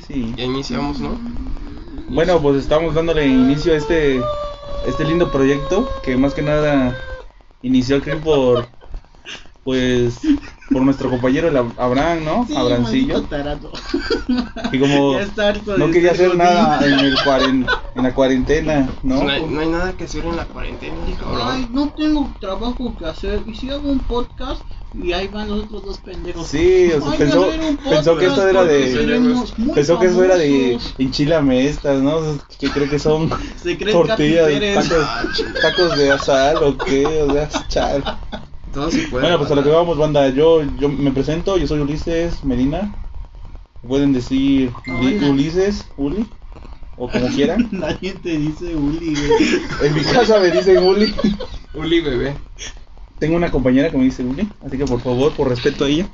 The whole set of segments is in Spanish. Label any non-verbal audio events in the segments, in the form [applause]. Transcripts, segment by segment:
feliz y... Ya iniciamos, ¿no? Bueno, pues estamos dándole inicio a este, este lindo proyecto que más que nada inició aquí por, pues, por nuestro compañero el Ab- Abraham, ¿no? Sí, Abrancillo. Y como no quería hacer nada en, el cuaren- en la cuarentena, ¿no? No, hay, no hay nada que hacer en la cuarentena, cabrón. Ay, no tengo trabajo que hacer. Y si hago un podcast y ahí van los otros dos pendejos. Sí, o sea, Ay, pensó- pensó que esto era de- Pensó que eso era de enchilame estas, ¿no? Que creo que son Se cree tortillas, Capi Pérez. tacos, tacos de asal o qué, o sea, chal. Todo se puede. Bueno, pues a lo que vamos, banda. Yo, yo me presento, yo soy Ulises Medina. Pueden decir Hola. Ulises, Uli, o como quieran. [laughs] Nadie te dice Uli, güey. En mi casa me dicen Uli. Uli, bebé. Tengo una compañera que me dice Uli, así que por favor, por respeto a ella,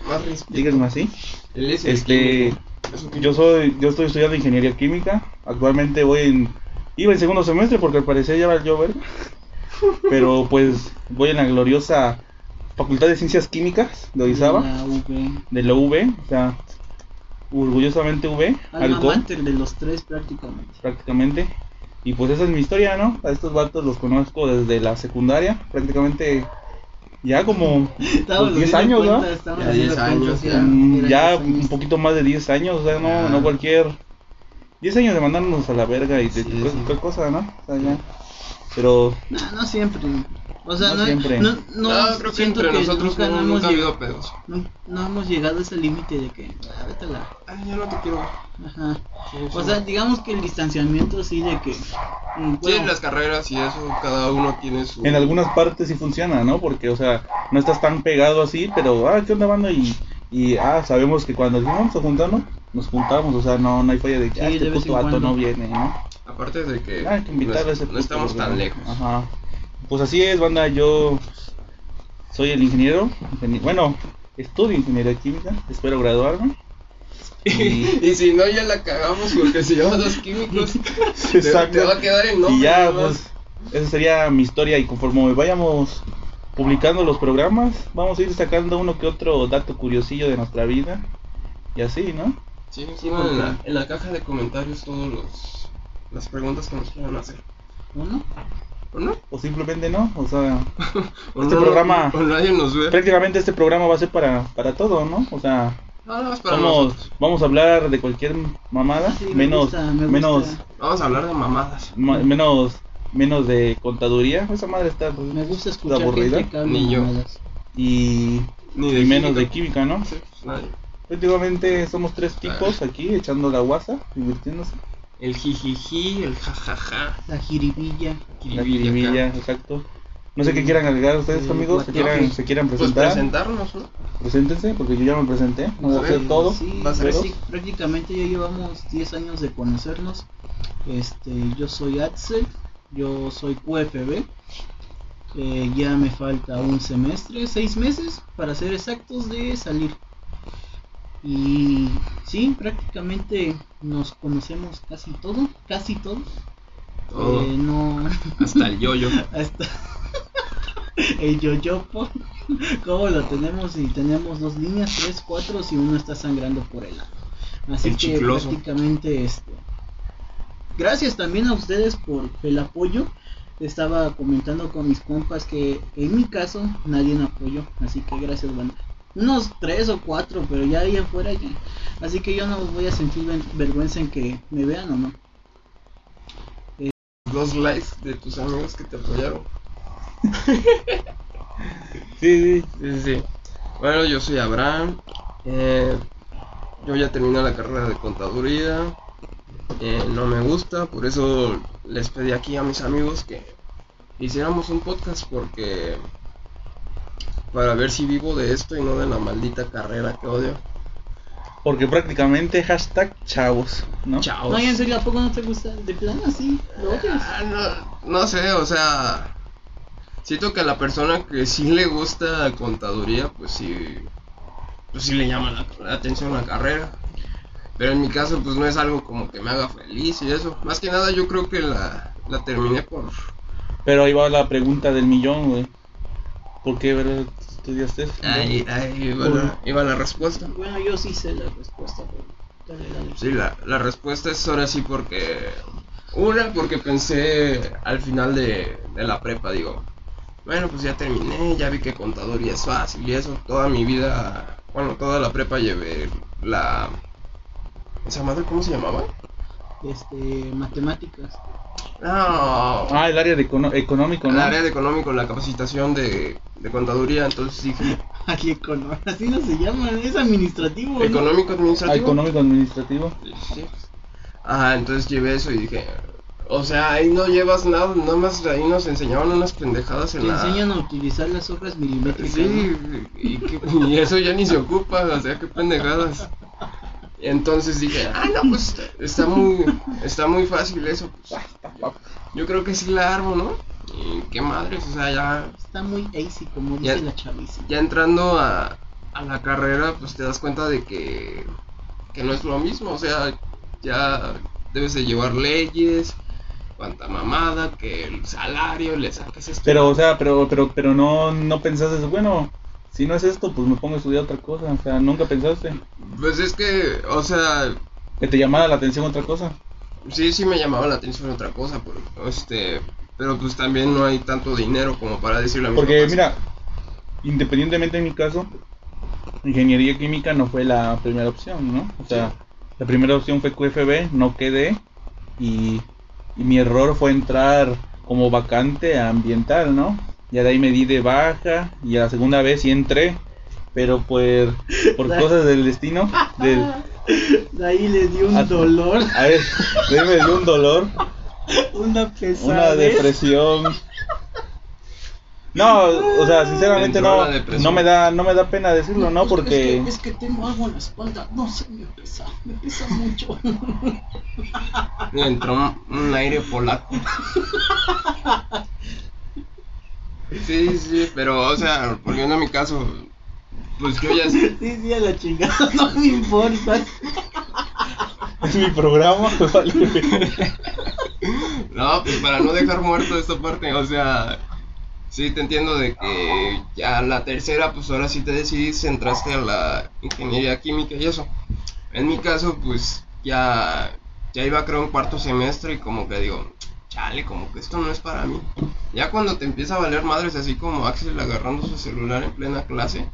díganme así. Él es el Este, yo soy, yo estoy estudiando ingeniería química. Actualmente voy en, iba en segundo semestre porque al parecer ya va yo ver. Pero pues voy en la gloriosa Facultad de Ciencias Químicas de Orizaba. La V. de la V, o sea, orgullosamente V, Alma algo de los tres prácticamente. prácticamente. Y pues esa es mi historia, ¿no? A estos vatos los conozco desde la secundaria, prácticamente ya como Estábamos 10 haciendo años, ¿no? cuenta, estábamos Ya haciendo 10 años, ya. mm, ya 10 un poquito más de 10 años, o sea, no, no cualquier 10 años de mandarnos a la verga y de Sí, sí. cualquier cosa, ¿no? O sea, ya. Pero No, no siempre. O sea, No no, siempre. no, no, No, creo que entre nosotros nunca, no, hemos ha habido llegado, pedos. no, no hemos llegado a ese límite de que, ah, vete la- Ay, ya no te quiero. Ajá. Sí, O sea, digamos que el distanciamiento sí de que... mm, Sí, bueno, las carreras y eso, cada uno tiene su. en algunas partes sí funciona, ¿no? Porque, o sea, no estás tan pegado así, pero, ah, ¿qué onda, banda? Y, y ah, sabemos que cuando decimos vamos a juntarnos, nos juntamos, o sea, no, no hay falla de que Sí, ah, este puto en vato no viene, ¿no? Aparte de que. Ah, hay que no, a ese no estamos tan lejos. Ajá. Pues así es, banda, yo soy el ingeniero, ingenie- bueno, estudio ingeniería química, espero graduarme. Y- [laughs] y si no, ya la cagamos porque si llevas dos químicos, [laughs] te, Exacto. te va a quedar el nombre. Y ya, pues, esa sería mi historia y conforme vayamos publicando los programas, vamos a ir sacando uno que otro dato curiosillo de nuestra vida y así, ¿no? Sí, Sí, pongan en, la, en la caja de comentarios todos los las preguntas que nos quieran hacer. ¿Uno? ¿O no? O simplemente no, o sea, [laughs] O Este no- programa- O nadie nos ve. prácticamente este programa va a ser para, para todo, ¿no? O sea, No, no, es para vamos, nosotros. vamos a hablar de cualquier mamada, Sí, me menos, gusta, me gusta. menos, Vamos a hablar de mamadas. ma- menos, menos de contaduría, esa madre está pues, Me gusta escuchar aburrida que Ni yo. mamadas. y, Ni y menos de química, ¿no? Sí, pues nadie. Prácticamente somos tres tipos aquí echando la guasa, divirtiéndose. El jijiji, el jajaja. La jiribilla. La jiribilla, exacto. No sé qué quieran agregar ustedes, Eh, amigos. ¿Se quieran, se quieran Pues presentar? presentarnos, ¿no? Preséntense, porque yo ya me presenté. No voy a A hacer ver, todo. Sí, ¿Vas a ver? prácti- prácticamente ya llevamos 10 años de conocernos. Este, yo soy Axel, yo soy QFB. Eh, ya me falta un semestre, seis meses para ser exactos de salir. Y sí, prácticamente nos conocemos casi todo, casi todo. Todo. Eh, no, [laughs] Hasta el yoyo. [laughs] hasta [laughs] el yoyopo, como lo tenemos y tenemos dos líneas, tres, cuatro, si uno está sangrando por el lado. Así El que chicloso. prácticamente este. Gracias también a ustedes por el apoyo. Estaba comentando con mis compas que en mi caso nadie me apoyó, así que gracias banda. Unos tres o cuatro, pero ya ahí afuera ya. Así que yo no voy a sentir vergüenza en que me vean o no. Dos likes de tus amigos que te apoyaron. Sí, [laughs] sí. Sí, sí, sí. Bueno, yo soy Abraham. eh, yo ya terminé la carrera de contaduría. eh, no me gusta, por eso les pedí aquí a mis amigos que hiciéramos un podcast porque para ver si vivo de esto y no de la maldita carrera que odio. Porque prácticamente hashtag chavos, ¿no? Chao. No, y en serio, ¿a poco no te gusta? De plano así, lo odias. Ah, no, no sé, o sea, siento que a la persona que sí le gusta contaduría, pues sí, pues sí le llama la, la atención la carrera. Pero en mi caso, pues no es algo como que me haga feliz y eso. Más que nada, yo creo que la, la terminé por. Pero ahí va la pregunta del millón, güey. ¿Por qué verdad, estudiaste? Ahí, ahí iba, la, iba la respuesta. Bueno, yo sí sé la respuesta, pero Dale, dale. Sí, la, la respuesta es ahora sí porque... Una, porque pensé al final de, de la prepa, digo, bueno, pues ya terminé, ya vi que contaduría es fácil y eso, toda mi vida, bueno, toda la prepa llevé la... ¿Esa madre cómo se llamaba? Este, matemáticas. No, Ah, el área de econo- económico, el ¿no? área de económico, la capacitación de, de contaduría, entonces dije, [laughs] Aquí econo- así no se llama, es administrativo. ¿no? económico Ah, administrativo. económico administrativo. Sí. Ajá, entonces llevé eso y dije, o sea, ahí no llevas nada, nada más ahí nos enseñaban unas pendejadas en Te la... enseñan a utilizar las hojas milimétricas. Sí, ¿no? y, que- y eso ya ni se ocupa, o sea, qué pendejadas. [laughs] Entonces dije, ah, no, pues está [laughs] muy, está muy fácil eso. pues, yo creo que sí la armo, ¿no? Y qué madres, o sea, ya, Está muy easy, como dice Ya- la chaviza. ya entrando a, a la carrera, pues te das cuenta de que, que no es lo mismo, o sea, ya debes de llevar leyes, cuánta mamada, que el salario, le saques esto. Pero, o sea, pero, pero, pero no, no pensaste, bueno, si no es esto, pues me pongo a estudiar otra cosa. O sea, nunca pensaste Pues es que, o sea, que te llamara la atención otra cosa. Sí, sí me llamaba la atención otra cosa, por- este, pero pues también no hay tanto dinero como para decirle a mis Porque, papás. mira, independientemente en mi caso, ingeniería química no fue la primera opción, ¿no? O sea, la primera opción fue QFB, no quedé y, y mi error fue entrar como vacante a ambiental, ¿no? Ya de ahí me di de baja y a la segunda vez sí entré, pero por, por [laughs] cosas del destino, del, De ahí le dio un Ah, dolor, a ver, de ahí me dio un dolor, [laughs] una una depresión. No, o sea, sinceramente no, no me da, no me da pena decirlo, ¿no? Porque Es que, es que tengo algo en la espalda. No sé, me pesa, me pesa mucho. Le entró un, un aire polaco. [laughs] Sí, sí, pero, o sea, volviendo a mi caso, pues yo ya sé. Sí, sí, a la chingada, [laughs] no me importa. es mi programa, [laughs] vale. No, pues para no dejar muerto esta parte, o sea, sí te entiendo de que ya la tercera, pues ahora sí te decidís, entraste a la ingeniería química y eso. En mi caso, pues ya, ya iba creo en cuarto semestre y como que digo, chale, como que esto no es para mí. Ya cuando te empieza a valer madres así como Axel agarrando su celular en plena clase,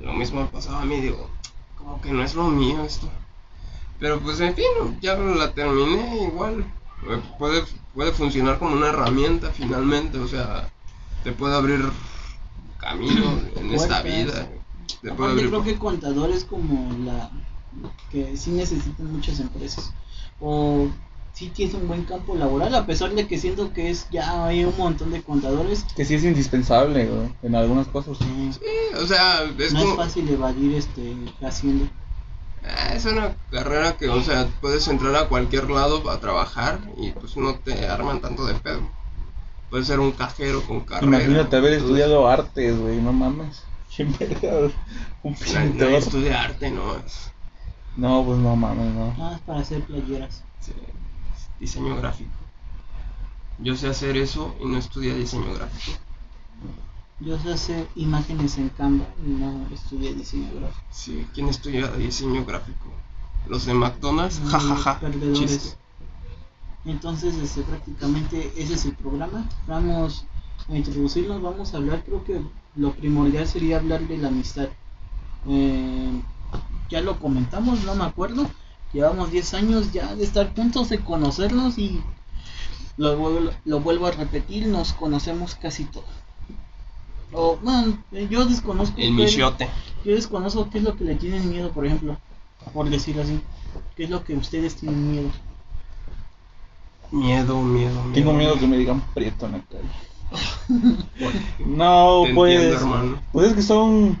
lo mismo me pasaba a mí, digo, como que no es lo mío esto. Pero pues en fin, ya la terminé igual. Puede, puede funcionar como una herramienta finalmente, o sea, te puede abrir camino en esta vida. Te puede abrir creo que contador es como la que sí necesitan muchas empresas. O sí tienes un buen campo laboral, a pesar de que siento que es ya hay un montón de contadores. que sí es indispensable, güey, en algunas cosas. eh, Sí, o sea, es no es fácil evadir este haciendo. Ah, Es una carrera que, o sea, puedes entrar a cualquier lado a trabajar y pues no te arman tanto de pedo. Puedes ser un cajero con carrera. Imagínate haber entonces, estudiado artes, güey, no mames. [laughs] Un pintor. estudia arte, no. No, pues no mames, no. Nada más para hacer playeras. sí, diseño gráfico. Yo sé hacer eso y no estudié diseño gráfico. Yo sé hacer imágenes en Canva y no estudié diseño gráfico. Sí, ¿quién estudia diseño gráfico? ¿Los de McDonald's? Jajaja. perdedores. Entonces, este, prácticamente ese es el programa. Vamos a introducirnos, vamos a hablar, creo que lo primordial sería hablar de la amistad. Eh, ya lo comentamos, no me acuerdo. Llevamos 10 años ya de estar juntos, de conocernos y lo, vuelvo- lo vuelvo a repetir, nos conocemos casi todo. O, bueno, eh, yo desconozco. El michiote. yo desconozco qué es lo que le tienen miedo, por ejemplo, por decirlo así. ¿Qué es lo que ustedes tienen miedo? Miedo, miedo, miedo. Tengo miedo que me digan prieto en la calle. [laughs] No, Te pues. entiendo. Pues es que son.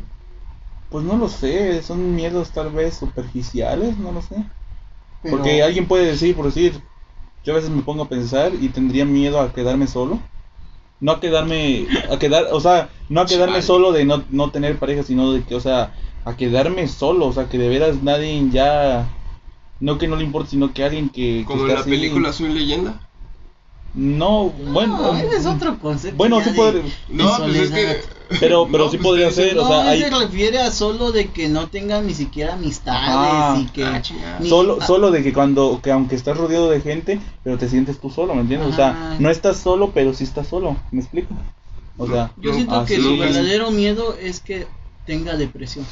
Pues no lo sé, son miedos tal vez superficiales, no lo sé. Pero- Porque alguien puede decir, por decir, yo a veces me pongo a pensar y tendría miedo a quedarme solo. No a quedarme, a quedar, o sea, no a quedarme solo de no, no tener pareja, sino de que, o sea, a quedarme solo, o sea, que de veras nadie ya, no que no le importe, sino que alguien que... que Como en la así. película Soy Leyenda. No, bueno. No, ese es otro concepto. Bueno, sí de- puede- de No, pues es que. Pero, pero No, sí pues, podría ser, dicen, o no, sea, hay, se refiere a solo de que no tengan ni siquiera amistades Ajá. y que Ah, ni- solo, ah, solo de que cuando, que aunque estás rodeado de gente, pero te sientes tú solo, ¿me entiendes? O sea, no estás solo, pero sí estás solo, ¿me explico? O sea, Yo siento que así- su verdadero miedo es que tenga depresión.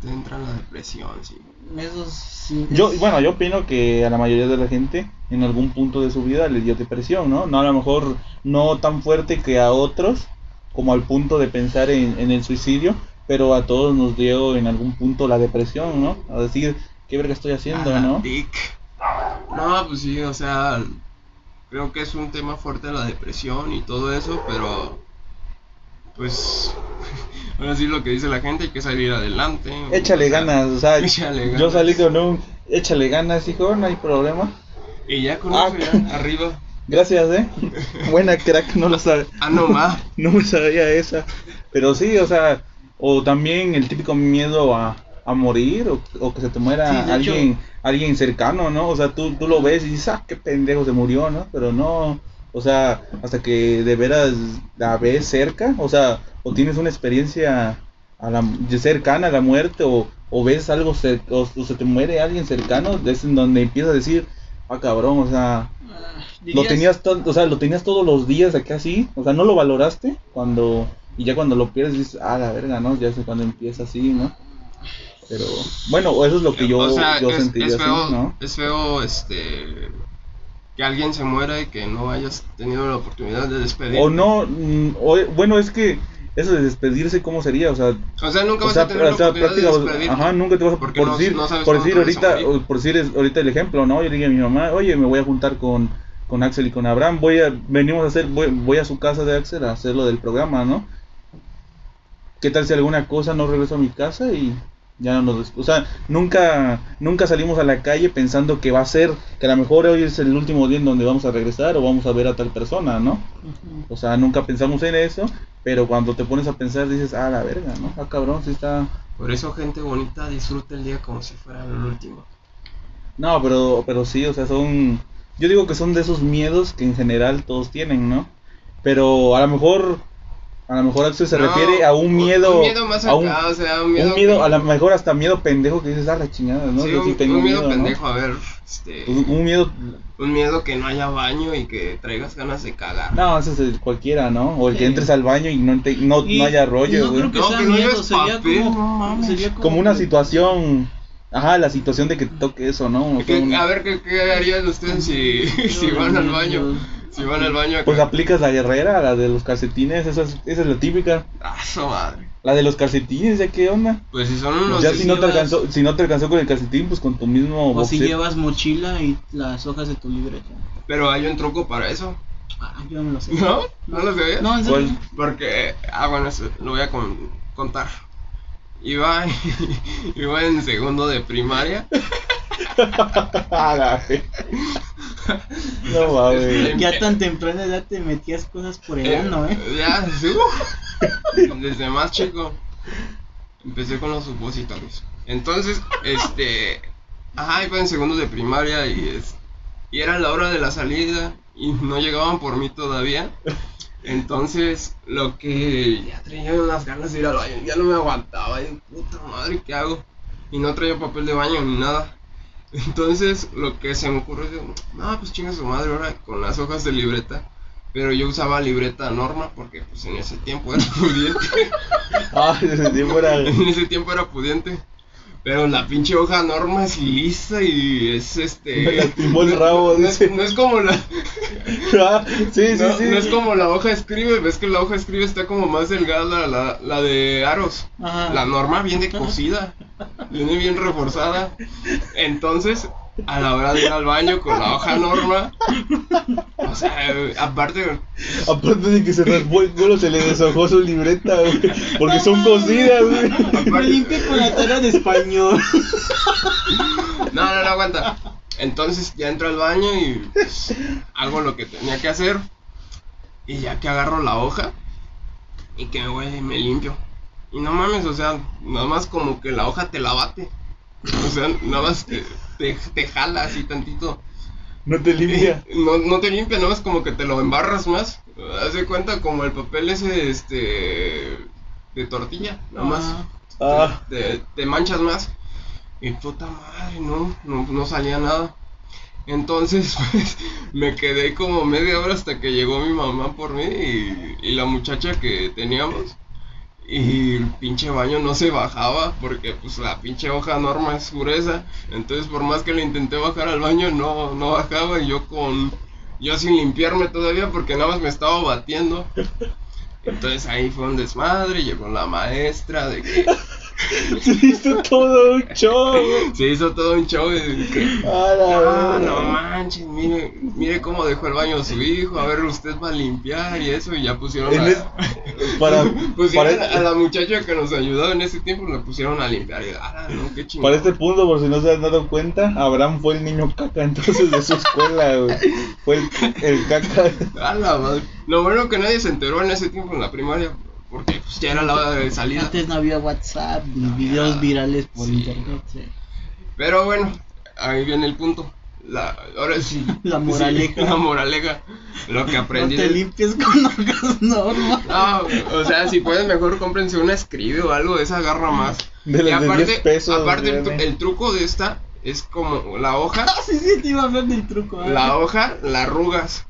Te entra la depresión, sí. Eso sí. Yo, bueno, yo opino que a la mayoría de la gente en algún punto de su vida le dio depresión, ¿no? No a lo mejor no tan fuerte que a otros, como al punto de pensar en, en el suicidio, pero a todos nos dio en algún punto la depresión, ¿no? A decir, ¿qué verga estoy haciendo, Ah, no? No, pues sí, o sea, creo que es un tema fuerte la depresión y todo eso, pero pues [laughs] ahora sí lo que dice la gente, hay que salir adelante. Échale o sea, ganas, o sea, [laughs] yo salí con un, échale ganas, hijo, no hay problema. Y ya con Ah, eso ya, [laughs] arriba. Gracias, eh. Buena crack, no lo sabe. Ah, no más. No me sabía esa. Pero sí, o sea, o también el típico miedo a, a morir o, o que se te muera Sí, alguien alguien cercano, ¿no? O sea, tú, tú lo ves y dices, ah, qué pendejo se murió, ¿no? Pero no, o sea, hasta que de veras la ves cerca, o sea, o tienes una experiencia a la, cercana a la muerte o, o ves algo cer- o, o se te muere alguien cercano, es en donde empiezas a decir, ah, cabrón, o sea, Ah, lo tenías to- o sea, lo tenías todos los días acá así, o sea, no lo valoraste cuando y ya cuando lo pierdes dices, ah, la verga, ¿no? Ya sé cuando empieza así, ¿no? Pero bueno, eso es lo que yo, o sea, yo es, sentiría es así, feo, ¿no? es feo, este, que alguien se muera y que no hayas tenido la oportunidad de despedir. O no, mm, o- bueno, es que eso de despedirse, ¿cómo sería? O sea, O sea, nunca o vas sea, a tener la de práctica- despedir. ajá, nunca te vas a por no- decir, no por decir ahorita, por decir ahorita el ejemplo, ¿no? Yo le dije a mi mamá, oye, me voy a juntar con, con Axel y con Abraham, voy a, venimos a hacer, voy, voy a su casa de Axel a hacer lo del programa, ¿no? ¿Qué tal si alguna cosa no regreso a mi casa y ya no nos, o sea, nunca, nunca salimos a la calle pensando que va a ser, que a lo mejor hoy es el último día en donde vamos a regresar o vamos a ver a tal persona, ¿no? O sea, nunca pensamos en eso, pero cuando te pones a pensar dices, ah, la verga, ¿no? Ah, cabrón, sí está... Por eso, gente bonita, disfruta el día como si fuera el último. No, pero, pero sí, o sea, son... Yo digo que son de esos miedos que en general todos tienen, ¿no? Pero a lo mejor... A lo mejor Axel se No, refiere a un miedo... Un miedo más a un, acá, o sea, un miedo. un miedo, que- a lo mejor hasta miedo pendejo que dices, ah, la chingada, ¿no? sí, Yo sí un, tengo un miedo, ¿no? pendejo, a ver, este, Un, un miedo... un miedo que no haya baño y que traigas ganas de cagar. No, ese es el cualquiera, ¿no? O el que Sí. entres al baño y no, te- no, Y no haya rollo, No güey. creo que No, sea que no miedo, sería papel, como, no mames. sería Como una situación... Ajá, la situación de que te toque eso, ¿no? O sea, ¿Qué- un- a ver, ¿qué, qué harían ustedes si, [laughs] si van al baño? Si van al baño acá. Pues aplicas la guerrera, la de los calcetines, esa es, esa es la típica. Ah, su madre. La de los calcetines, ¿ya qué onda? Pues si son unos. ya si no te alcanzó, si no te alcanzó con el calcetín, pues con tu mismo O si llevas mochila y las hojas de tu libreta. Pero hay un truco para eso. Ah, yo no lo sé. ¿No? ¿No lo sabías? No, en serio. Porque, ah, bueno, eso lo voy a con- contar. Iba, [laughs] iba en segundo de primaria. [laughs] Ah, no [laughs] mames. Ya tan temprana edad te metías cosas por el ano, ¿eh? Ya, sí, uh, desde más chico. Empecé con los supositorios. Entonces, este. Ajá, iba en segundo de primaria y es. Y era la hora de la salida y no llegaban por mí todavía. Entonces, lo que ya traía unas ganas de ir al baño, ya no me aguantaba, y puta madre, ¿qué hago? Y no traía papel de baño ni nada. Entonces, lo que se me ocurrió es, no, pues chinga su madre ahora con las hojas de libreta. Pero yo usaba libreta norma porque pues en ese tiempo era [laughs] pudiente. Ah, ese tiempo era. en ese tiempo era pudiente. Pero la pinche hoja norma es lisa y es este. Me lastimó [laughs] el rabo, no, dice. no es como la. [laughs] Ah, sí, sí, no, sí. no es como la hoja escribe, ves que la hoja escribe está como más delgada la, la, la de aros. Ajá. La norma viene cosida, viene bien reforzada. Entonces, a la hora de ir al baño con la hoja norma, o sea, aparte, Aparte de que se raspó el culo, se le deshojó su libreta, güey. Porque son cosidas, güey. Me limpio con la tarea de español. no, no, no aguanta. Entonces ya entro al baño y pues, hago lo que tenía que hacer. Y ya que agarro la hoja y que me voy y me limpio. Y no mames, o sea, nada más como que la hoja te la bate. O sea, nada más te, te, te jala así tantito. No te limpia. [laughs] No, no te limpia, nada más como que te lo embarras más Hace cuenta como el papel ese, este, de tortilla, nada más. Ah, Ah, Te, te manchas más. Y puta madre, no, no, no salía nada. Entonces, [laughs] pues, me quedé como media hora hasta que llegó mi mamá por mí y, y la muchacha que teníamos. Y el pinche baño no se bajaba porque pues la pinche hoja norma es gruesa. Entonces por más que le intenté bajar al baño no, no bajaba y yo con... Yo sin limpiarme todavía porque nada más me estaba batiendo. Entonces ahí fue un desmadre, llegó la maestra de que se hizo todo un show. se hizo todo un show Ah, no manches, mire, mire cómo dejó el baño su hijo, a ver usted va a limpiar y eso, y ya pusieron a, es- para, [laughs] pusieron para- a la muchacha que nos ayudó en ese tiempo, la pusieron a limpiar y ah, no, qué chingón. Para este punto, por si no se han dado cuenta, Abraham fue el niño caca entonces de su escuela, güey. Fue el, el caca. A la madre. Lo bueno que nadie se enteró en ese tiempo en la primaria, porque pues ya era la hora de salida. Antes no había WhatsApp ni videos virales por Sí. internet. sí. Pero bueno, ahí viene el punto. La, ahora sí. [laughs] La moraleja. sí, [laughs] la moraleja. Lo que aprendí. No te de- limpies con hojas normal. No, [laughs] o sea, si pueden mejor cómprense una escribe o algo, esa agarra más. De y las de aparte, 10 pesos, aparte el, el truco de esta es como la hoja, Ah, sí, sí, te iba a hablar del truco. ah. la hoja, la arrugas.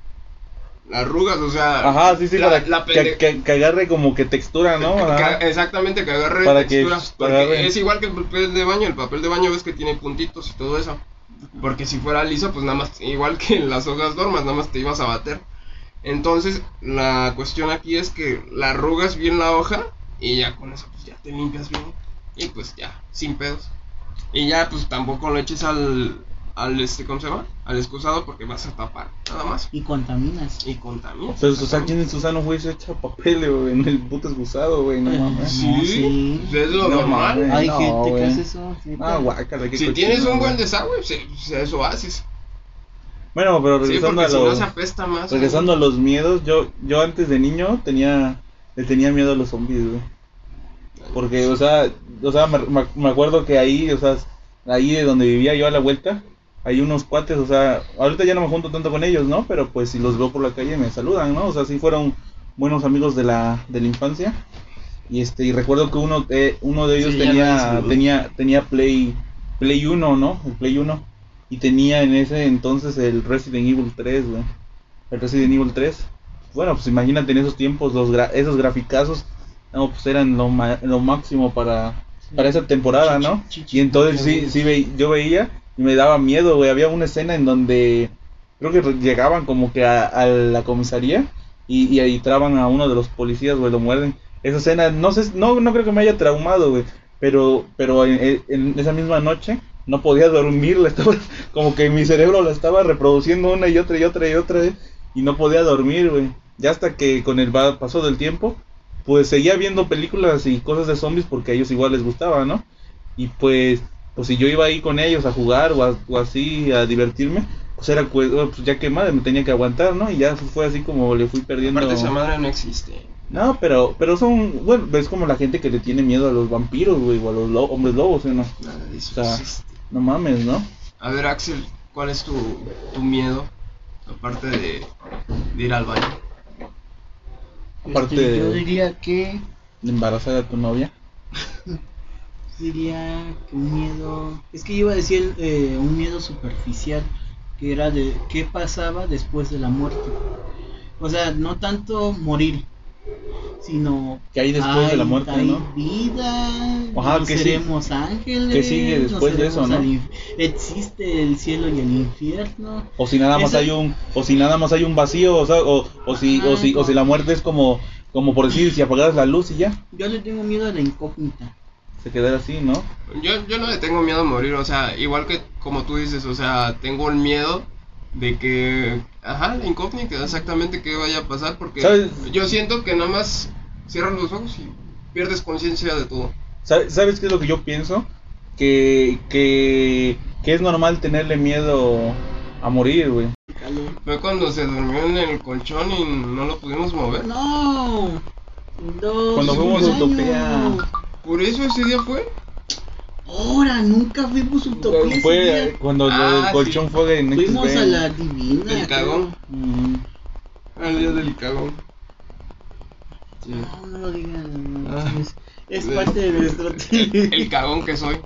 La arrugas, o sea, Ajá, sí, sí, la- para la que, pende- que- que agarre como que textura, ¿no? que- Ajá. que- exactamente, que agarre Para que textura. porque agarre. es igual que el papel de baño, el papel de baño ves que tiene puntitos y todo eso. Porque si fuera liso, pues nada más, igual que en las hojas normas, nada más te ibas a bater. Entonces, la cuestión aquí es que la arrugas bien la hoja y ya con eso pues ya te limpias bien. Y pues ya, sin pedos. Y ya pues tampoco lo eches al, al este, ¿cómo se llama? Al excusado porque vas a tapar, nada más. Y contaminas. Y contaminas. Pero, o sea, ¿quién en su sano juicio echa papel, güey? En el puto excusado, güey, no Eh, mames. Sí, No, sí. es lo No normal. mames. Hay no, gente güey. que hace eso. sí, Ah, guácala, Si cochino, tienes un buen güey. desagüe, pues, pues, eso haces. Bueno, pero Sí, regresando porque a si no los... se apesta más. Regresando a los miedos, yo yo antes de niño tenía le tenía miedo a los zombies, güey. Porque, o sea, o sea, me, me- me acuerdo que ahí, o sea, ahí de donde vivía yo a la vuelta, hay unos cuates, o sea, ahorita ya no me junto tanto con ellos, ¿no? Pero pues si los veo por la calle me saludan, ¿no? O sea, sí fueron buenos amigos de la, de la infancia. Y este, y recuerdo que uno, eh, uno de ellos Sí, tenía, tenía, tenía Play, Play 1, ¿no? El Play 1. Y tenía en ese entonces el Resident Evil 3, güey. El Resident Evil 3. Bueno, pues imagínate en esos tiempos los gra- esos graficazos, no, pues eran lo, ma- lo máximo para, para esa temporada, ¿no? Y entonces sí, sí ve- yo veía y me daba miedo, güey. Había una escena en donde creo que llegaban como que a, a la comisaría y, y ahí traban a uno de los policías, güey, lo muerden. Esa escena, no sé, no, no creo que me haya traumado, güey. Pero, pero en, en esa misma noche no podía dormir, la [laughs] estaba, como que mi cerebro la estaba reproduciendo una y otra y otra y otra y no podía dormir, güey. Ya hasta que con el paso del tiempo, pues seguía viendo películas y cosas de zombies porque a ellos igual les gustaba, ¿no? Y pues, pues si yo iba ahí con ellos a jugar o, a- o así a divertirme, pues era pues, pues ya que madre me tenía que aguantar, ¿no? Y ya fue así como le fui perdiendo. Aparte esa madre no existe. No, pero pero son, bueno, es como la gente que le tiene miedo a los vampiros, güey, o a los lo- hombres lobos, ¿sí o no? Nada de eso O sea, existe. No mames, ¿no? A ver, Axel, ¿cuál es tu, tu miedo? Aparte de, de ir al baño. Aparte Este, de- Yo diría que. De embarazar a tu novia. [laughs] Diría que un miedo. Es que iba a decir eh, un miedo superficial. Que era de qué pasaba después de la muerte. O sea, no tanto morir. Sino. Que hay después de la muerte, hay ¿no? vida. Ajá, ¿qué sigue? seremos ángeles. ¿Qué sigue después de eso, no? Existe el cielo y el infierno. O si nada más Eso- hay un, o si nada más hay un vacío, o, sea, o, o si, o si, o si la muerte es como, como por decir, si apagaras la luz y ya, Yo le tengo miedo a la incógnita. Se quedara así, ¿no? Yo, yo no le tengo miedo a morir, o sea, igual que como tú dices, o sea, tengo el miedo de que, ajá, la incógnita, exactamente qué vaya a pasar, porque ¿Sabes? yo siento que nada más cierras los ojos y pierdes conciencia de todo. ¿Sabe- ¿Sabes qué es lo que yo pienso? Que, que, que es normal tenerle miedo a morir, güey. Fue cuando se durmió en el colchón y no lo pudimos mover. No. Dos Cuando fuimos a. Utopía. Por eso ese día fue. Ahora, nunca fuimos Utopía. ese Fue día. cuando Ah, el colchón sí. fue en Fuimos XB. a la divina. El cagón. El día del cagón. Sí. No, no lo digan. no, Ah. es, es De- parte de nuestro [laughs] el, el cagón que soy.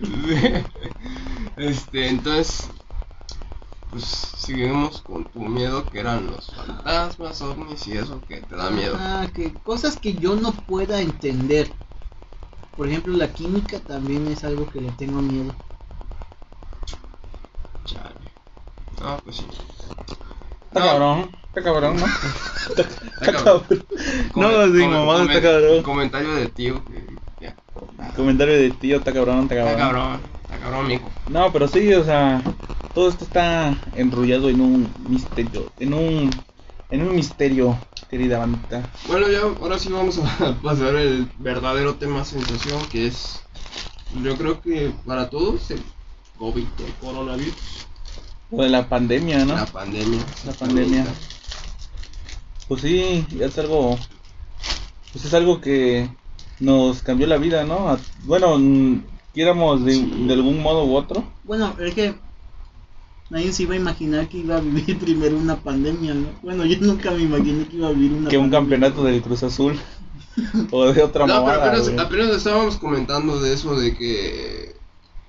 [laughs] Este, entonces, pues seguimos con tu miedo que eran los fantasmas, ovnis y eso que te da miedo. Ah, que cosas que yo no pueda entender. Por ejemplo, la química también es algo que le tengo miedo. Chale. No, pues sí. Está No. cabrón, está cabrón, ¿no? [laughs] Está Está cabrón. cabrón. No, sí, mamá, está cabrón. Comentario de tío que ya. Comentario de tío, está cabrón, está cabrón. Está cabrón, está cabrón, mijo. No, pero sí, o sea, todo esto está enrollado en un misterio, en un, en un misterio, querida bandita. Bueno, ya ahora sí vamos a [laughs] pasar el verdadero tema sensación que es, yo creo que para todos el COVID, el coronavirus, Lo de la pandemia, ¿no? la pandemia. La pandemia. Pues sí, es algo, pues es algo que nos cambió la vida, ¿no? A- bueno, quieramos de, Sí. de algún modo u otro. Bueno, es que nadie se iba a imaginar que iba a vivir [laughs] primero una pandemia, ¿no? Bueno, yo nunca me imaginé que iba a vivir una que un pandemia. campeonato del Cruz Azul [laughs] o de otra No, pero apenas, estábamos comentando de eso, de que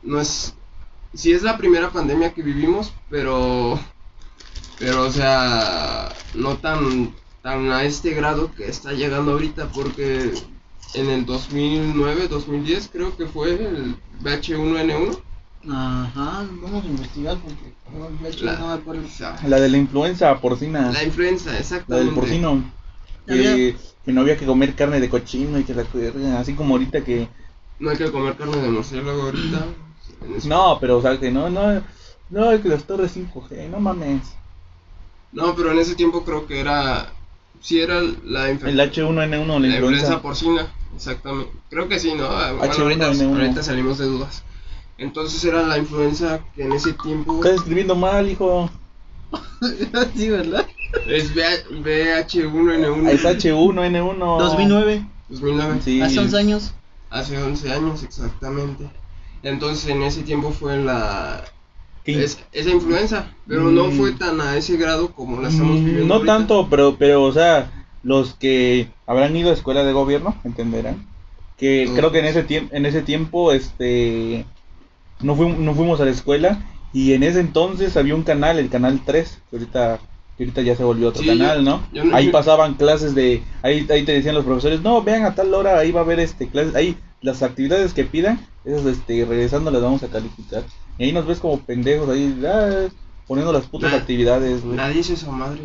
no es, sí es la primera pandemia que vivimos, pero, pero o sea, no tan, tan a este grado que está llegando ahorita, porque en el 2009, 2010 creo que fue el VH1N1. Ajá, vamos a investigar porque no, de hecho La, no me acuerdo. La de la influenza porcina. la influenza, La exactamente. del porcino. Que, que no había que comer carne de cochino y que la así como ahorita que No hay que comer carne de murciélago ahorita. No, pero o sea que no, no, no, que las torres 5G, no mames. No, pero en ese tiempo creo que era. Sí, era la El infección. H1N1, la, La influenza influenza. porcina, exactamente. Creo que sí, ¿no? Ah, Bueno, H1N1. ahorita, ahorita salimos de dudas. Entonces era la influenza que en ese tiempo Estás escribiendo mal, hijo. [laughs] sí, ¿verdad? es VH1N1. Es H1N1. 2009, 2009. Sí. hace 11 años. Hace 11 años exactamente. Entonces en ese tiempo fue la ¿Qué? es- esa influenza, pero no Mm. fue tan a ese grado como la estamos Mm, viviendo. No ahorita. tanto, pero, pero, o sea, los que habrán ido a escuela de gobierno entenderán que creo que en ese tiempo, en ese tiempo, este, no fuimos, no fuimos a la escuela y en ese entonces había un canal, el canal 3, que ahorita, que ahorita ya se volvió otro Sí, canal, ¿no? yo no- ahí yo- pasaban clases de, ahí, ahí te decían los profesores, no, vean a tal hora, ahí va a haber este clases, ahí las actividades que pidan, esas, este, regresando las vamos a calificar. Y ahí nos ves como pendejos ahí, ah, poniendo las putas actividades, güey. Nadie hizo esa madre.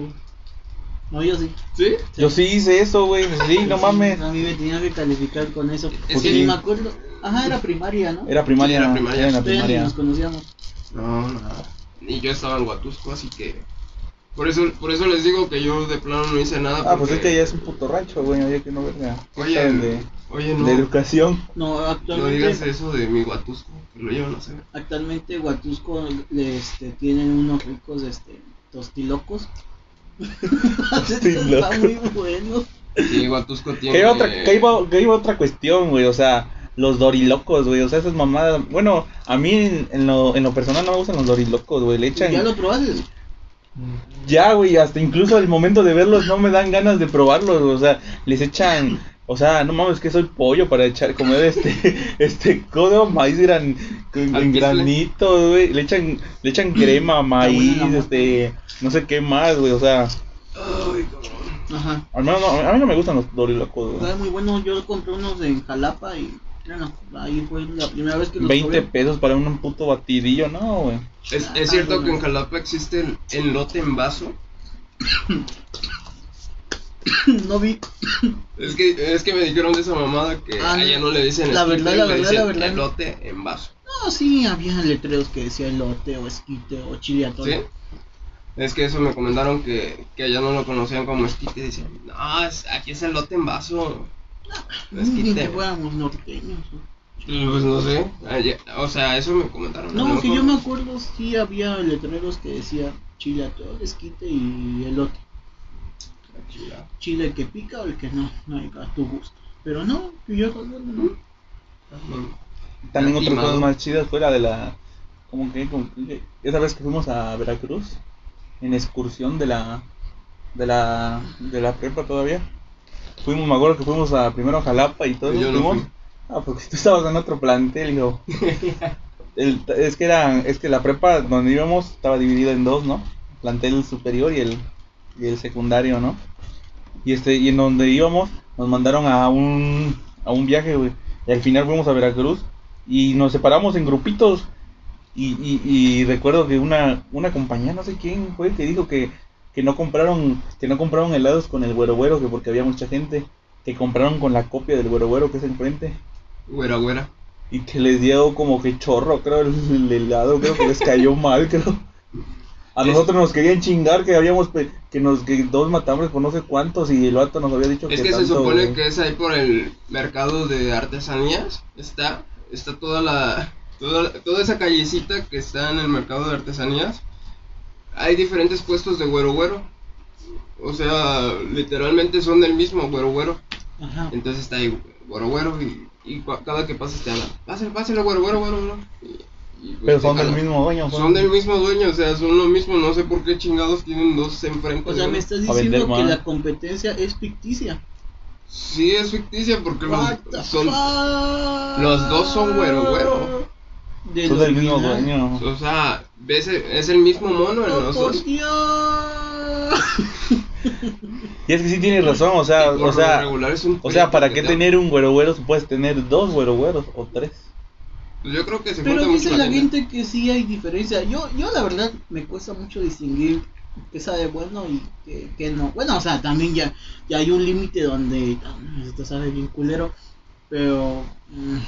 No, yo sí. ¿Sí? Yo sí hice eso, güey. Sí, no mames. A mí me tenían que calificar con eso. Es que- ni me acuerdo. Ajá, era primaria, ¿no? Era primaria. Era primaria. era en la Todavía ni primaria. nos conocíamos. No, no. Y yo estaba en Huatusco, así que. Por eso, por eso les digo que yo de plano no hice nada. Ah, pues porque- es que ya es un puto rancho, güey. Oye, que no verga. Oye, de, oye, no. de educación. No, No actualmente. digas eso de mi Huatusco, que lo llevan a hacer. Actualmente Huatusco este, tienen unos ricos este, tostilocos. [laughs] Está muy bueno. Sí, Huatusco tiene. Que iba otra, que iba, que iba otra cuestión, güey. O sea, los dorilocos, güey. O sea, esas mamadas. Bueno, a mí en, en lo, en lo personal no me gustan los dorilocos, güey. Le echan. ¿Ya lo probaste? Ya, güey, hasta incluso al momento de verlos no me dan ganas de probarlos, o sea, les echan, o sea, no mames que soy pollo para echar, comer este, [laughs] este codo, maíz gran, en granito, güey, le echan, le echan [clears throat] crema, maíz, este, no sé qué más, güey, o sea, Ay, cabrón. Ajá. al menos no- a mí no me gustan los dorilocos, güey. Está muy bueno. Yo compré unos en Jalapa y. Bueno, ahí fue la primera vez que los 20 probé. pesos para un puto batidillo, no, güey. Es, Ah, es cierto que en Jalapa existe el elote en vaso. [coughs] no vi. Es que, es que me dijeron de esa mamada que Ah, no. allá no le dicen La esquite, verdad, la le verdad, dicen la verdad. elote en vaso. No, sí, había letreros que decía elote o esquite o chile atole. ¿Sí? Es que eso me comentaron que, que allá no lo conocían como esquite. Dicen, no, es- aquí es elote en vaso. Que fuéramos norteños. Pues no sé. allá- o sea, eso me comentaron. No, que yo me acuerdo, sí había letreros que decía chile atole, esquite y elote. Chila. Chile el que pica o el que no, no hay a tu gusto. Pero no, que yo recuerdo, no. También otras Lastimado. cosas más chidas fuera de la, como que, como que- esa vez que fuimos a Veracruz, en excursión de la, de la, de la prepa todavía. Fuimos, me acuerdo que fuimos a, primero a Jalapa y todo. Yo no fuimos. fui. Ah, porque tú estabas en otro plantel, hijo. [laughs] El- es que era, es que la prepa donde íbamos estaba dividida en dos, ¿no? Plantel superior y el, y el secundario, ¿no? Y este, y en donde íbamos, nos mandaron a un, a un viaje, güey. Y al final fuimos a Veracruz y nos separamos en grupitos. Y, y, y recuerdo que una, una compañía, no sé quién fue, que dijo que, que no compraron, que no compraron helados con el güero güero, que porque había mucha gente, que compraron con la copia del güero güero que es enfrente. Güera, güera. Y que les dio como que chorro, creo, el, el helado, creo que les cayó [laughs] mal, creo. A nosotros nos querían chingar que habíamos, que nos, que dos matamos por no sé cuántos y el vato nos había dicho Es que que se supone que es ahí por el mercado de artesanías. Está, está toda la, toda, toda esa callecita que está en el mercado de artesanías. Hay diferentes puestos de güero güero. O sea, literalmente son del mismo güero güero. Ajá. Entonces está ahí güero güero y, y cua- cada que pasas te hablan. Pásale, pásale güero güero güero. güero", Y, y, pues, Pero son del mismo dueño. Son del mismo dueño, o sea, son lo mismo. No sé por qué chingados tienen dos enfrente. O sea, me estás diciendo que la competencia es ficticia. Sí, es ficticia porque los, son, fuck? los dos son güero, güero. Son del mismo original. dueño. O sea, ves, es el mismo mono en ¡Oh, los por dos. Dios! Y es que sí tienes razón, o sea, o sea, regular es un o sea, ¿para qué tener un güero güero si puedes tener dos güero güeros o tres? Pues yo creo que se Pero dice la gente. gente que sí hay diferencia. Yo, yo la verdad me cuesta mucho distinguir qué sabe bueno y qué, qué no. Bueno, o sea, también ya, ya hay un límite donde ah, esto sabe bien culero. Pero mm,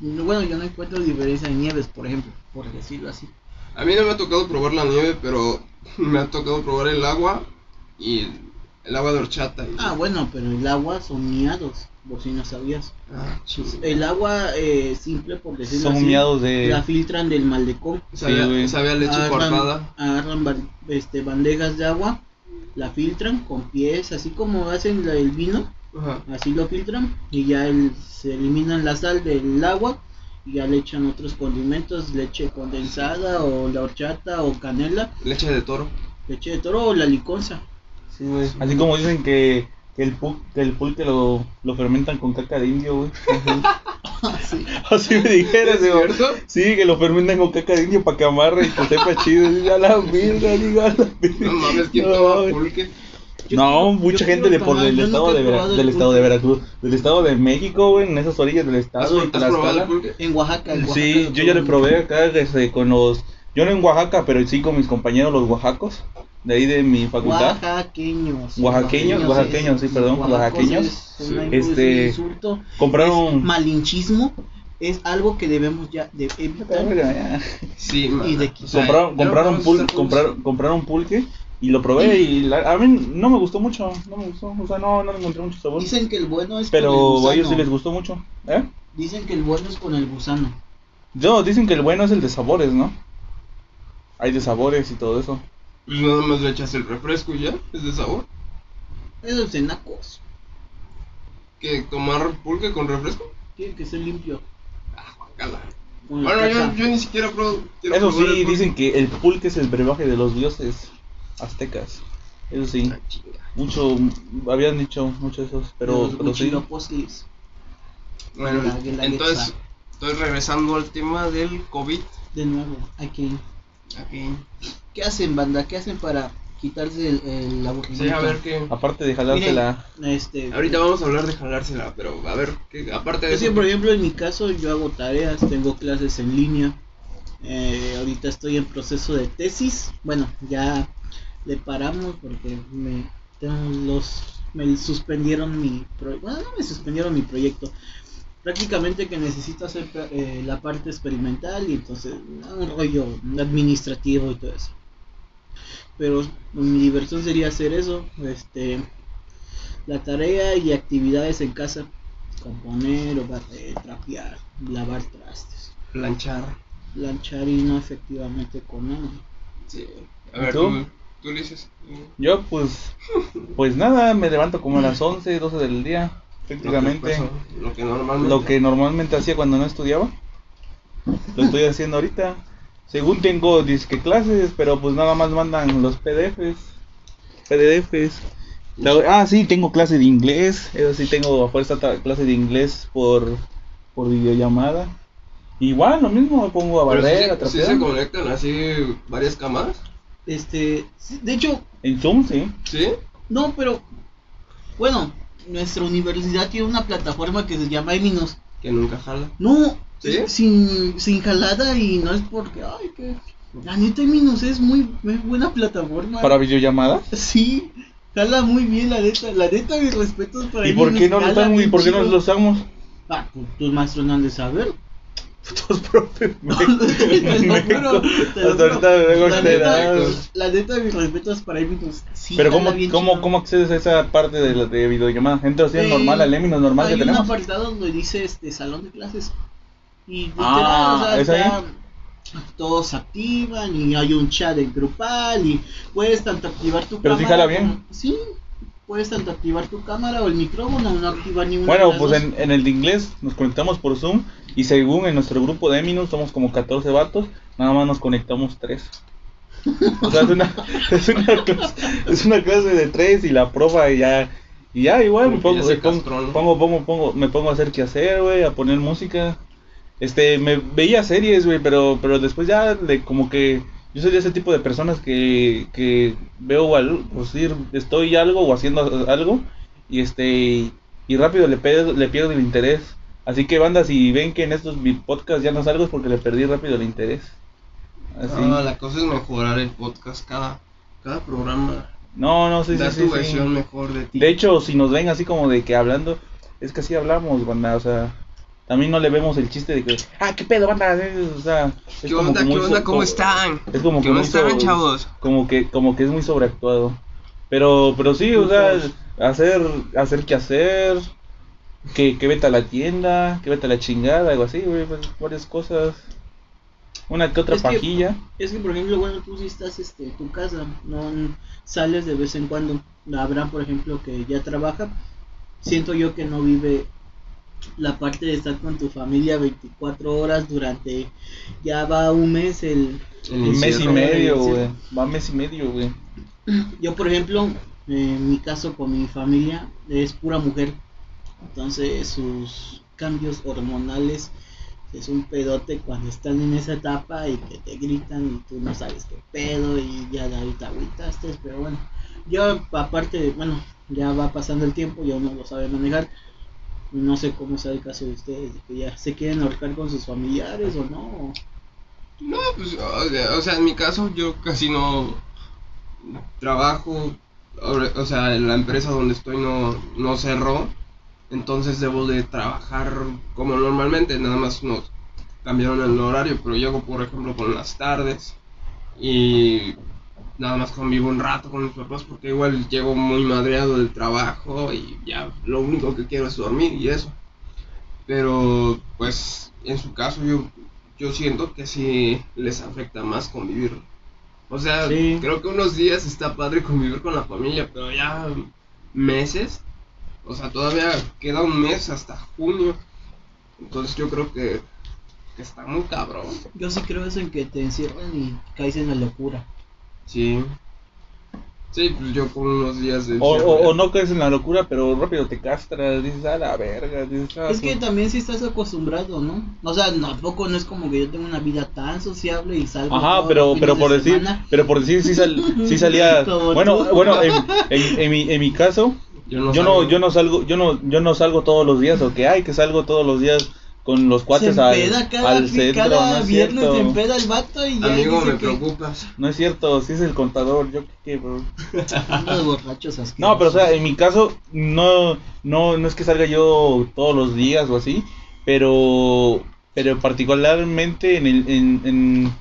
bueno, yo no encuentro diferencia en nieves, por ejemplo, por decirlo así. A mí no me ha tocado probar la nieve, pero me ha tocado probar el agua y el, agua de horchata. y- Ah, bueno, pero el agua son miados, por si no sabías. Ah. El agua eh, simple, por decirlo Son así, miados de... la filtran del maldecón. Sabía, Sí, güey. sabía leche agarran, cortada. agarran este, bandejas de agua, la filtran con pies, así como hacen la- el vino, Ajá. así lo filtran y ya el- se eliminan la sal del agua y ya le echan otros condimentos, leche condensada o la horchata o canela, Leche de toro. leche de toro o la liconza. Sí, güey. Así como dicen que, que el pul que el pulque lo, lo fermentan con caca de indio, güey. [laughs] Sí. [laughs] Así me dijeras, ¿Es digo. cierto? Sí, que lo fermentan con caca de indio para que amarre y que sepa chido. Diga la verga, diga la verga. No mames, ¿quién No, toma güey. pulque? Yo No, quiero- mucha gente de por el estado de, Vera- del estado de. Veracruz, del estado de México, güey, en esas orillas del ¿Has, estado y has probado el Tlaxcala. pulque? En Oaxaca, en Oaxaca Sí, yo ya lo probé. acá este, con los, yo no en Oaxaca, pero sí con mis compañeros los oaxacos, de ahí de mi facultad. Oaxaqueños. Oaxaqueños, oaxaqueños, sí, perdón, oaxaqueños. es Este, insulto. Compraron... Es malinchismo es algo que debemos ya de evitar. Sí. Y de- compraron, compraron, pul- compraron, compraron pulque y lo probé y la- a mí no me gustó mucho, no me gustó, o sea, no, no le encontré mucho sabor. Dicen que el bueno es con Pero el a gusano. ellos sí les gustó mucho, ¿eh? Dicen que el bueno es con el gusano. No, dicen que el bueno es el de sabores, ¿no? Hay de sabores y todo eso. Pues nada más le echas el refresco y ya, es de sabor. Eso es de nacos. Que tomar pulque con refresco. Tiene que ser limpio. Ah, guacala. Con Bueno, yo, yo ni siquiera pro, quiero Eso el sí, dicen que el pulque es el brebaje de los dioses aztecas. Eso sí, Ah, mucho, habían dicho mucho esos, pero, Los pero sí. Bueno, entonces, estoy regresando al tema del COVID. De nuevo, aquí. Aquí. ¿Qué hacen, banda? ¿Qué hacen para quitarse el, el aburrimiento? Sí, a ver qué. Aparte de jalársela, Este, Ahorita vamos a hablar de jalársela, pero a ver, ¿qué, aparte de Es que, por ejemplo, en mi caso, yo hago tareas, tengo clases en línea. Eh, ahorita estoy en proceso de tesis. Bueno, ya le paramos porque me, tengo los, me suspendieron mi proyecto. Bueno, no me suspendieron mi proyecto. Prácticamente que necesito hacer eh, la parte experimental y entonces un rollo administrativo y todo eso. Pero mi diversión sería hacer eso. Este, la tarea y actividades en casa componer o barrer, trapear, lavar trastes, Planchar. planchar y no efectivamente con algo. Sí. A ver, ¿Tú? Tú, le dices. yo pues, pues nada, me levanto como a las [laughs] 11, 12 del día, prácticamente. Lo que, normalmente. Lo que normalmente hacía cuando no estudiaba, lo estoy haciendo ahorita. Según tengo disque clases, pero pues nada más mandan los PDFs. PDFs. Ah, sí, tengo clase de inglés. Eso sí, tengo a fuerza clase de inglés por, por videollamada. Igual, lo mismo, me pongo a barrer, a sí se conectan así varias cámaras. Este, de hecho, En Zoom, sí. ¿Sí? no, pero bueno, nuestra universidad tiene una plataforma que se llama Eminos. Que nunca jala. No, ¿Sí? sin, sin jalada y no es porque, ay, que. La neta, Eminos es muy, muy buena plataforma. Para videollamadas. Sí, jala muy bien, la neta. La neta, mis respetos para ¿Y por Eminos, qué no lo jala usamos? ¿Y por qué no lo usamos? Ah, pues tus maestros no han de saber. Tus profes. te lo juro, te lo Hasta juro. ahorita me vengo La neta, la neta, mis respetos para Eminos. Sí, Pero ¿cómo, cómo, chido. ¿cómo accedes a esa parte de, la, de videollamada? Entras así Eh, normal, al Eminos normal Hay que un tenemos. apartado donde dice este salón de clases. Y literal, Ah, o sea, ¿es ahí? todos se activan y hay un chat en grupal y puedes tanto activar tu Pero sí cámara. jala bien. como- Sí, puedes tanto activar tu cámara o el micrófono o no activar ninguna de Bueno, las pues dos. en, en el de inglés nos conectamos por Zoom y según en nuestro grupo de Eminus somos como 14 vatos, nada más nos conectamos 3. O sea, es una, [laughs] es una, clase, es una clase de 3 y la profa y ya, y ya igual me pongo, pongo, pongo, pongo- me pongo a hacer qué hacer, güey, a poner música. Este, me veía series, güey, pero, pero después ya de como que yo soy de ese tipo de personas que, que veo al, pues ir, estoy algo o haciendo algo y este y rápido le pierdo, le pierdo el interés. Así que banda, si ven que en estos podcasts ya no salgo es porque le perdí rápido el interés. Así. Ah, la cosa es mejorar el podcast. Cada, cada programa No, no, sí, da sí, tu sí. versión mejor de ti. De hecho, si nos ven así como de que hablando, es que así hablamos, banda, o sea, también no le vemos el chiste de que, ah, qué pedo, banda, o sea, es ¿Qué como onda? ¿Qué onda? so- ¿Cómo están? Es como ¿Qué que muy están, so- chavos? como que como que es muy sobreactuado. Pero pero sí, o sea, hacer hacer que hacer que, que vete a la tienda, que vete a la chingada, algo así, güey, pues, varias cosas. Una que otra Es que- pajilla. Es que, por ejemplo, bueno, tú sí estás este, en tu casa, no sales de vez en cuando. Abraham, por ejemplo, que ya trabaja, siento yo que no vive la parte de estar con tu familia 24 horas durante ya va un mes el El Un mes y medio, güey. Va mes y medio, güey. yo por ejemplo en mi caso con mi familia es pura mujer. Entonces sus cambios hormonales es un pedote cuando están en esa etapa y que te gritan y tú no sabes qué pedo y ya de ahorita agüitaste pero bueno. Yo aparte bueno ya va pasando el tiempo ya uno lo sabe manejar no sé cómo sea el caso de ustedes de que ya se quieren ahorcar con sus familiares o no. No, pues, o sea, en mi caso yo casi no trabajo, o sea, la empresa donde estoy no, no cerró, entonces debo de trabajar como normalmente, nada más nos cambiaron el horario, pero llego por ejemplo por las tardes y nada más convivo un rato con mis papás porque igual llego muy madreado del trabajo y ya lo único que quiero es dormir y eso. Pero pues en su caso yo yo siento que sí les afecta más convivir. O sea, Sí. creo que unos días está padre convivir con la familia, pero ya meses, o sea, todavía queda un mes hasta junio. Entonces yo creo que, que está muy cabrón. yo sí creo eso en que te encierran y caes en la locura Sí. Sí, pues yo con unos días de O, o, no caes en la locura, pero rápido te castras, dices, a la verga, dices, ah, Es que también si estás acostumbrado, ¿no? O sea, tampoco no es como que yo tengo una vida tan sociable y salgo. Ajá, pero, pero por de decir, semana. pero por decir sí, sal- [laughs] sí salía, bueno, tú. bueno, en, en, en mi, en mi caso, yo no, yo no, salgo. yo no salgo, yo no, yo no salgo todos los días, o que hay que salgo todos los días con los cuates se al, cada, al centro, cada no es viernes cierto. se empeda el vato y ya Amigo, dice me que preocupas. No es cierto, sí es el contador, yo qué, bro. Unos borrachos asquerosos. No, pero o sea, en mi caso no no no es que salga yo todos los días o así, pero pero particularmente en el en, en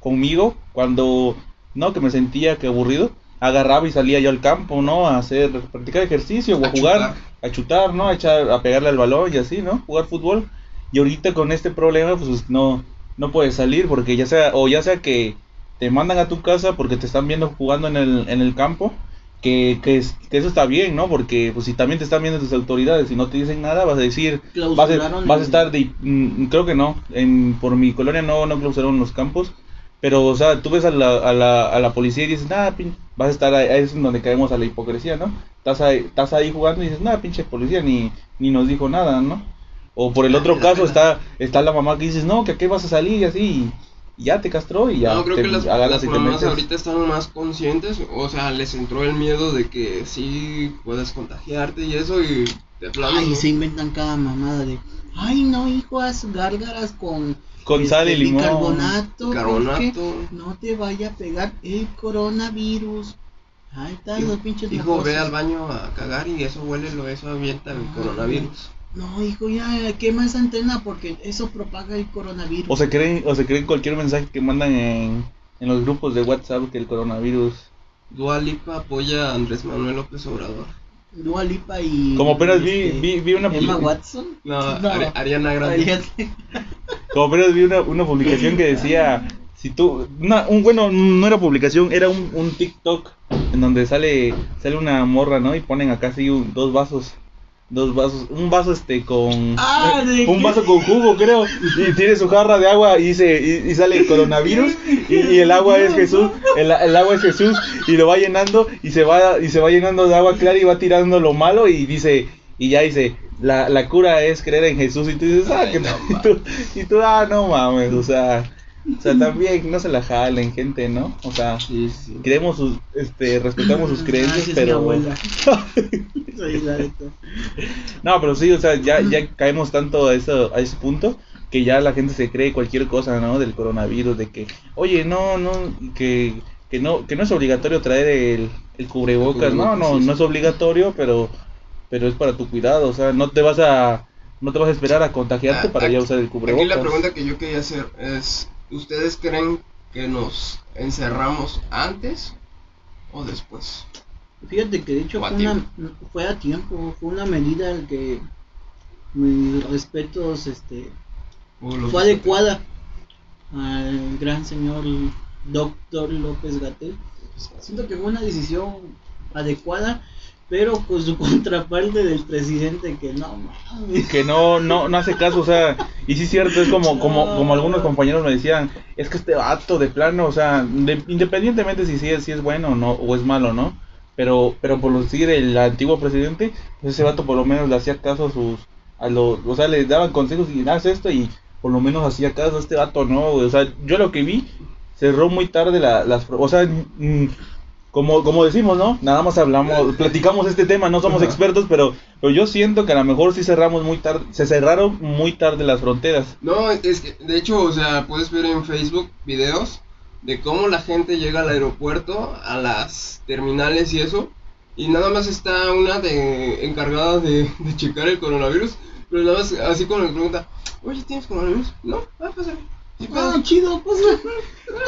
conmigo cuando no que me sentía que aburrido, agarraba y salía yo al campo, ¿no? A hacer practicar ejercicio o a, A jugar, chutar. a chutar, ¿no? A echar a pegarle al balón y así, ¿no? Jugar fútbol. Y ahorita con este problema pues no no puedes salir porque ya sea o ya sea que te mandan a tu casa porque te están viendo jugando en el en el campo que, que, es- que eso está bien, ¿no? Porque pues si también te están viendo tus autoridades y no te dicen nada, vas a decir, vas a, Clausuraron vas a estar de, mm, creo que no, en, por mi colonia no, no clausuraron los campos, pero o sea, tú ves a la, a la, a la policía y dices, nada, vas a estar ahí, ahí es donde caemos a la hipocresía, ¿no? Estás ahí, estás ahí jugando y dices, nada, pinche policía, ni, ni nos dijo nada, ¿no? O por el otro la caso está, está la mamá que dices, no, que a qué vas a salir y así, y, ya te castró y ya no, creo te que las, las mamás ahorita están más conscientes, o sea, les entró el miedo de que sí puedes contagiarte y eso y de plano. Ay, ¿no? se inventan cada mamada de. Ay, no, hijo, haz gárgaras con. Con sal y este, limón. Bicarbonato. Carbonato. No te vaya a pegar el coronavirus. Ahí están los pinches Hijo, ve al baño a cagar y eso huele, lo eso avienta el Ah. coronavirus. No, hijo, ya quema esa antena porque eso propaga el coronavirus. O se creen, o se creen cualquier mensaje que mandan en, en los grupos de WhatsApp que el coronavirus. Dua Lipa apoya a Andrés Manuel López Obrador. Dua Lipa y. Como apenas vi, este, vi, vi una Emma Watson. No, Ari- Ariana Grande. Como apenas vi una, una publicación que decía, si tú, una, un, bueno, no era publicación, era un, un TikTok en donde sale, sale una morra, ¿no? Y ponen acá así un- dos vasos, dos vasos, un vaso este con, Ah, ¿de un vaso con jugo creo, y tiene su jarra de agua y dice, y, y sale coronavirus, y, y el agua es Jesús, el, el agua es Jesús, y lo va llenando, y se va, y se va llenando de agua clara y va tirando lo malo, y dice, y ya dice, la, la cura es creer en Jesús, y tú dices, ah, que no [laughs] y tú, y tú, ah, no mames, o sea, o sea, también no se la jalen, gente, ¿no? O sea, Sí, sí. creemos sus, este, respetamos sus creencias, Ah, mi pero... abuela. [laughs] [laughs] No, pero sí, o sea, ya, ya caemos tanto a, eso, a ese punto que ya la gente se cree cualquier cosa, ¿no? Del coronavirus, de que, oye, no, no, que, que no, que no es obligatorio traer el, el cubrebocas, El no, cubrebocas, no, sí, no es obligatorio, pero, pero es para tu cuidado, o sea, no te vas a, no te vas a esperar a contagiarte Ah, para ya aquí- usar el Aquí cubrebocas. la pregunta que yo quería hacer es, ¿ustedes creen que nos encerramos antes o después? Fíjate que de hecho fue, una, fue a tiempo, fue una medida que mis respetos este ¿O los fue adecuada al gran señor doctor López Gatel. Siento que fue una decisión adecuada, pero con su [laughs] contraparte del presidente que no mames. que no, no, no hace caso, o sea, y sí es cierto, es como, como, como algunos compañeros me decían, es que este vato de plano, o sea, de- independientemente si sí es, si es bueno o no, o es malo, ¿no? Pero, pero por decir el antiguo presidente, pues ese vato por lo menos le hacía caso a sus, a los, o sea, le daban consejos y haz esto y por lo menos hacía caso a este vato, ¿no? O sea, yo lo que vi, cerró muy tarde la, las, o sea, como, como decimos, ¿no? Nada más hablamos, [laughs] platicamos este tema, no somos expertos, pero, pero yo siento que a lo mejor sí cerramos muy tarde, se cerraron muy tarde las fronteras. No, es que, de hecho, o sea, puedes ver en Facebook videos de cómo la gente llega al aeropuerto, a las terminales y eso, y nada más está una de encargada de, de checar el coronavirus, pero nada más así como le pregunta, oye, ¿tienes coronavirus? No, ah, pásale. Ah, pedo. chido, pues.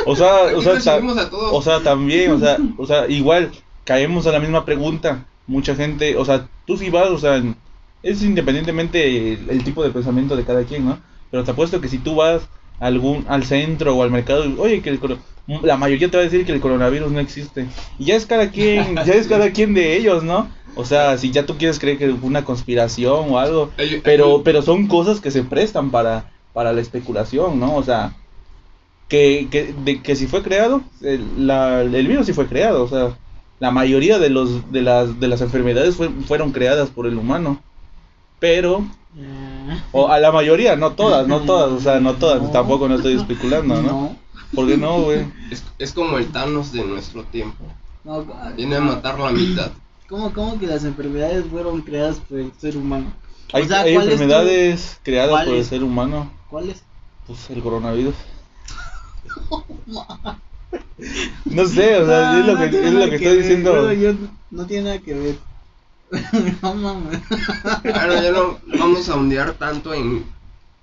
O sea, o sea, ta- recibimos a todos. o sea, también, o sea, o sea, igual caemos a la misma pregunta. Mucha gente, o sea, tú sí vas, o sea, es independientemente el, el tipo de pensamiento de cada quien, ¿no? Pero te apuesto que si tú vas algún al centro o al mercado, oye, que el coro- la mayoría te va a decir que el coronavirus no existe. Y ya es cada quien, [laughs] ya es cada quien de ellos, ¿no? O sea, si ya tú quieres creer que fue una conspiración o algo, pero pero son cosas que se prestan para para la especulación, ¿no? O sea, que, que, de, que si fue creado, el, la- el virus sí fue creado, o sea, la mayoría de los de las de las enfermedades fue- fueron creadas por el humano, pero Ah, o a la mayoría, no todas, no todas, o sea, no todas, No. tampoco no estoy especulando, ¿no? ¿Por qué no, güey? Es, es como el Thanos de nuestro tiempo. no, Viene a matar la mitad. ¿Cómo, ¿Cómo que las enfermedades fueron creadas por el ser humano? O Hay, sea, hay ¿cuál es tu- enfermedades creadas por el ser humano, ¿Cuáles? pues el coronavirus. [laughs] No sé, o sea, es lo que, es lo que estoy ver, diciendo. yo no, no tiene nada que ver. [laughs] no mames. Claro, ya no vamos a ondear tanto en,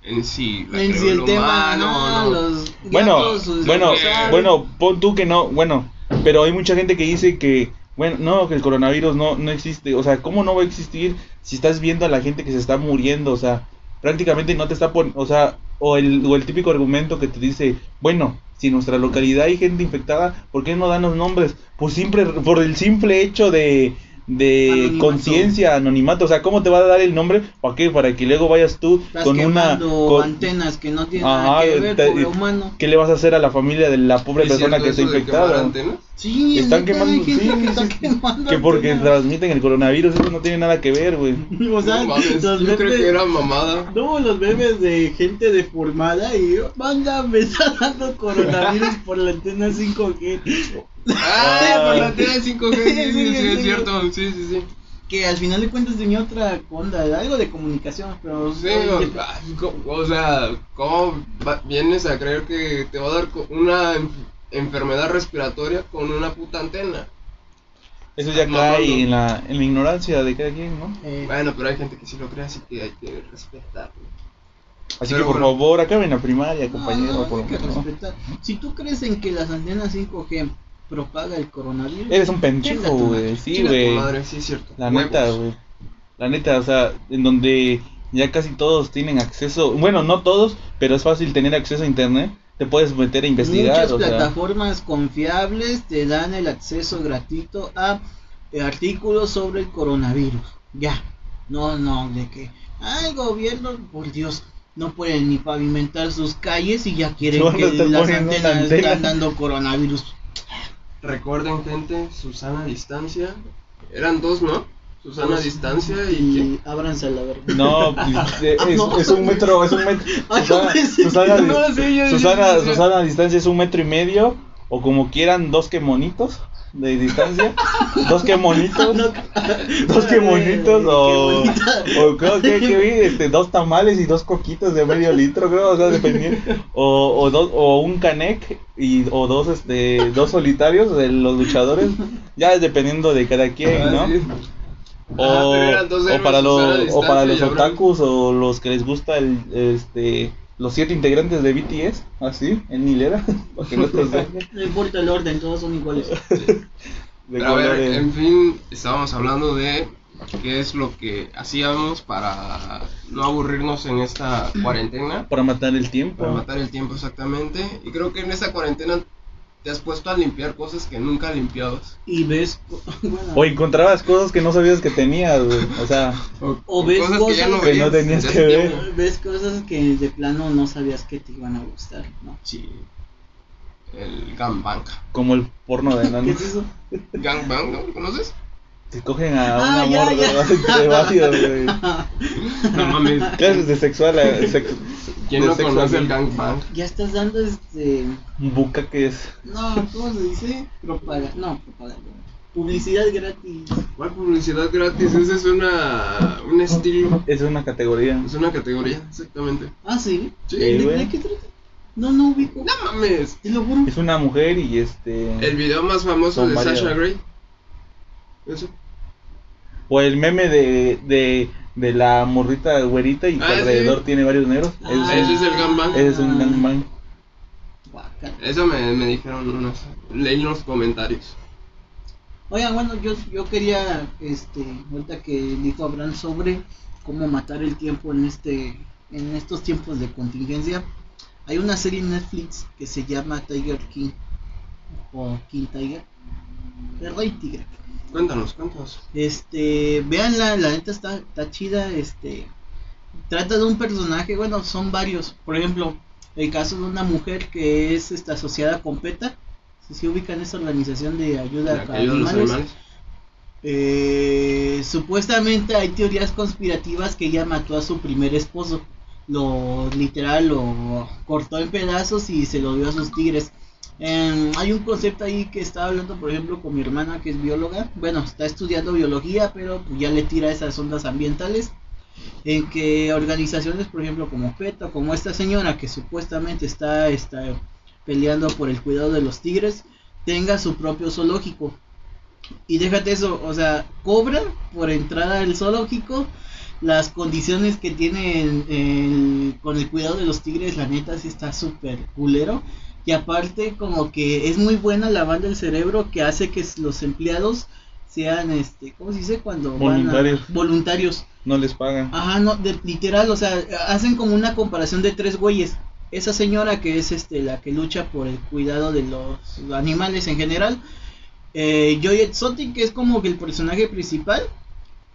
en si el tema, humano no, no. los Bueno, gatos, bueno, bueno, pon tú que no, bueno, pero hay mucha gente que dice que, bueno, no, que el coronavirus no, no existe, o sea, ¿cómo no va a existir si estás viendo a la gente que se está muriendo? O sea, prácticamente no te está poniendo, o sea, o el, o el típico argumento que te dice, bueno, si en nuestra localidad hay gente infectada, ¿por qué no dan los nombres? Pues siempre, por el simple hecho de, de conciencia, anonimato, o sea, ¿cómo te va a dar el nombre? ¿Para qué? Para que luego vayas tú Estás con una... con- antenas que no tienen Ajá, nada que ver, te- pobre humano. ¿Qué le vas a hacer a la familia de la pobre ¿Es persona que está infectada? antenas? Sí, Están quemando, sí, que está quemando Que porque transmiten el coronavirus, eso no tiene nada que ver, güey. [laughs] O sea, No mames, los yo creo que era mamada. No, los memes de gente deformada y manda, me está dando coronavirus [laughs] por la antena 5G. Ah, por la antena 5G, sí, sí, Sí, [laughs] sí, sí, es cierto, sí, sí, sí. Que al final de cuentas tenía otra onda, algo de comunicación, pero Sí, o, sea, ¿cómo vienes a creer que te va a dar una enfermedad respiratoria con una puta antena? Eso ya No, cae no. en la, en la ignorancia de cada quien, ¿no? Eh, Bueno, pero hay gente que sí lo cree, así que hay que respetarlo. Así Pero que por bueno. favor, acaben la primaria, compañero. no, por hay que favor. respetar. Si tú crees en que las antenas 5G propaga el coronavirus, Eres un pendejo, güey. Sí, güey. sí cierto. La Huevos. neta, güey. La neta, o sea, en donde ya casi todos tienen acceso, bueno, no todos, pero es fácil tener acceso a internet, te puedes meter a investigar, Muchas o sea, plataformas confiables te dan el acceso gratuito a eh, artículos sobre el coronavirus. Ya. No, no, de que, ay, gobierno, por Dios, no pueden ni pavimentar sus calles y ya quieren que están las antenas antena. están dando coronavirus. Recuerden, gente, Susana Distancia. Eran dos, ¿no? Susana Dos. Distancia y... Y ábranse a la verga. no, pues, eh, [laughs] es, no. es un metro, es un metro. [laughs] Ay, Susana, no pensé Susana, que- no, sí, yo- Susana, yo- yo- Susana a distancia es un metro y medio, o como quieran, dos que monitos de distancia, [laughs] dos que monitos, No, dos que monitos, o, o creo que, que vi, este, dos tamales y dos coquitos de medio litro, creo, o sea, dependiendo, o, o, dos, o un canec y, o dos, este, dos solitarios de los luchadores, ya es dependiendo de cada quien, Ah, ¿no? O, Ah, o para los, o para los otakus o los que les gusta el, este, los siete integrantes de BTS, así, en hilera, [laughs] [laughs] no importa el orden, todos son iguales. [laughs] de Pero a ver, colores. en fin, estábamos hablando de qué es lo que hacíamos para no aburrirnos en esta cuarentena, para matar el tiempo. para matar el tiempo exactamente. Y creo que en esta cuarentena te has puesto a limpiar cosas que nunca limpiabas. Y ves, [laughs] bueno, O encontrabas cosas que no sabías que tenías, güey. O sea, O ves cosas que ya no, cosas que no tenías que ver. tiempo. ves cosas que de plano no sabías que te iban a gustar, ¿no? Sí. El gangbang. como el porno de [laughs] ¿Qué enanos. es eso? Gangbang, ¿no? ¿Conoces? Se cogen a Ah, un ya, amor ya. de, de varios, güey. No mames. Clases de sexual. eh, sex- ¿Quién de no conoce el gangbang? Ya estás dando este. Buca que es. No, ¿cómo se dice? Propaganda. No, propaganda. Publicidad gratis. ¿Cuál publicidad gratis? Ese es una, un estilo. Es una categoría. Es una categoría, exactamente. Ah, sí. Sí, ¿De, de qué trata? No, no ubico. No mames. Te lo juro. Es una mujer y este. El video más famoso Son de. Sasha Grey. Eso. O el meme de, de, de la morrita güerita y Ah, sí. alrededor tiene varios negros. Ah. Ese, Ese es el gangbang. ese es un gangbang. Guácala. Eso me, me dijeron unos. Leí los comentarios. Oigan, bueno, yo, yo quería, este, ahorita que dijo Abraham sobre cómo matar el tiempo en este, en estos tiempos de contingencia, hay una serie en Netflix que se llama Tiger King o King Tiger, el Rey Tigre. Cuéntanos, cuéntanos. Este, veanla, la neta está, está chida, este, trata de un personaje, bueno, son varios, por ejemplo, el caso de una mujer que es esta, asociada con PETA, si se ubica en esta organización de ayuda a animales. animales. Eh, supuestamente hay teorías conspirativas que ella mató a su primer esposo. Lo literal lo cortó en pedazos y se lo dio a sus tigres. Em, hay un concepto ahí que estaba hablando, por ejemplo, con mi hermana que es bióloga. Bueno, está estudiando biología, pero pues, ya le tira esas ondas ambientales. En que organizaciones, por ejemplo, como PETA, como esta señora que supuestamente está, está peleando por el cuidado de los tigres, tenga su propio zoológico. Y déjate eso, o sea, cobra por entrada al zoológico. Las condiciones que tiene el- con el cuidado de los tigres, la neta, sí está súper culero. Y aparte, como que es muy buena lavando el cerebro que hace que los empleados sean, este, ¿cómo se dice? Cuando van a- Voluntarios. voluntarios. No les pagan. Ajá, no, de- literal, o sea, hacen como una comparación de tres güeyes. Esa señora que es este la que lucha por el cuidado de los animales en general. Eh, Joy Exotic, que es como que el personaje principal.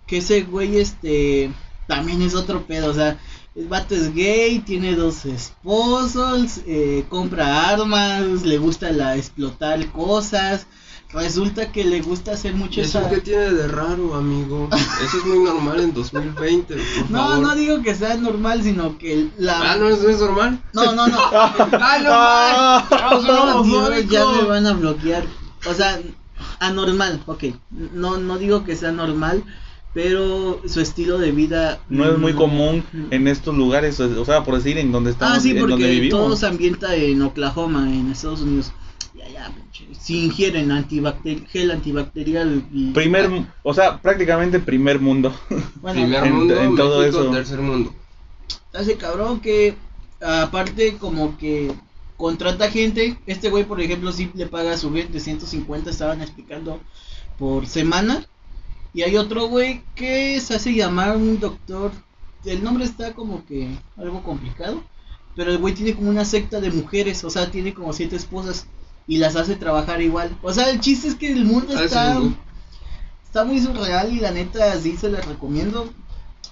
Que ese güey, este, también es otro pedo. O sea, El vato es gay, tiene dos esposos, eh, compra armas, le gusta la explotar cosas. Resulta que le gusta hacer mucho ¿Eso esa... qué tiene de raro, amigo? Eso es muy normal en 2020, por No, favor. no digo que sea normal, sino que la... Ah, ¿no es, no es normal? No, no, no. [laughs] ¡Ah, no! No, ¡No, Dios, ya me van a bloquear. O sea, anormal, ok. No, no digo que sea normal, pero su estilo de vida No es muy común en estos lugares, o sea, por decir, en donde estamos, Ah, sí, en donde porque vivimos. todo se ambienta en Oklahoma, en Estados Unidos. Ya, ya, pinche. Si ingieren antibacter gel antibacterial y... Primer, o sea, prácticamente primer mundo. Bueno, Primer [laughs] en- mundo, en todo México, eso. tercer mundo. hace cabrón que aparte como que contrata gente, este güey por ejemplo sí le paga a su gente 150 estaban explicando por semana y hay otro güey que se hace llamar un doctor, el nombre está como que algo complicado, pero el güey tiene como una secta de mujeres, o sea, tiene como siete esposas y las hace trabajar igual. O sea, el chiste es que el mundo Ah, está mundo. está muy surreal y la neta sí se les recomiendo.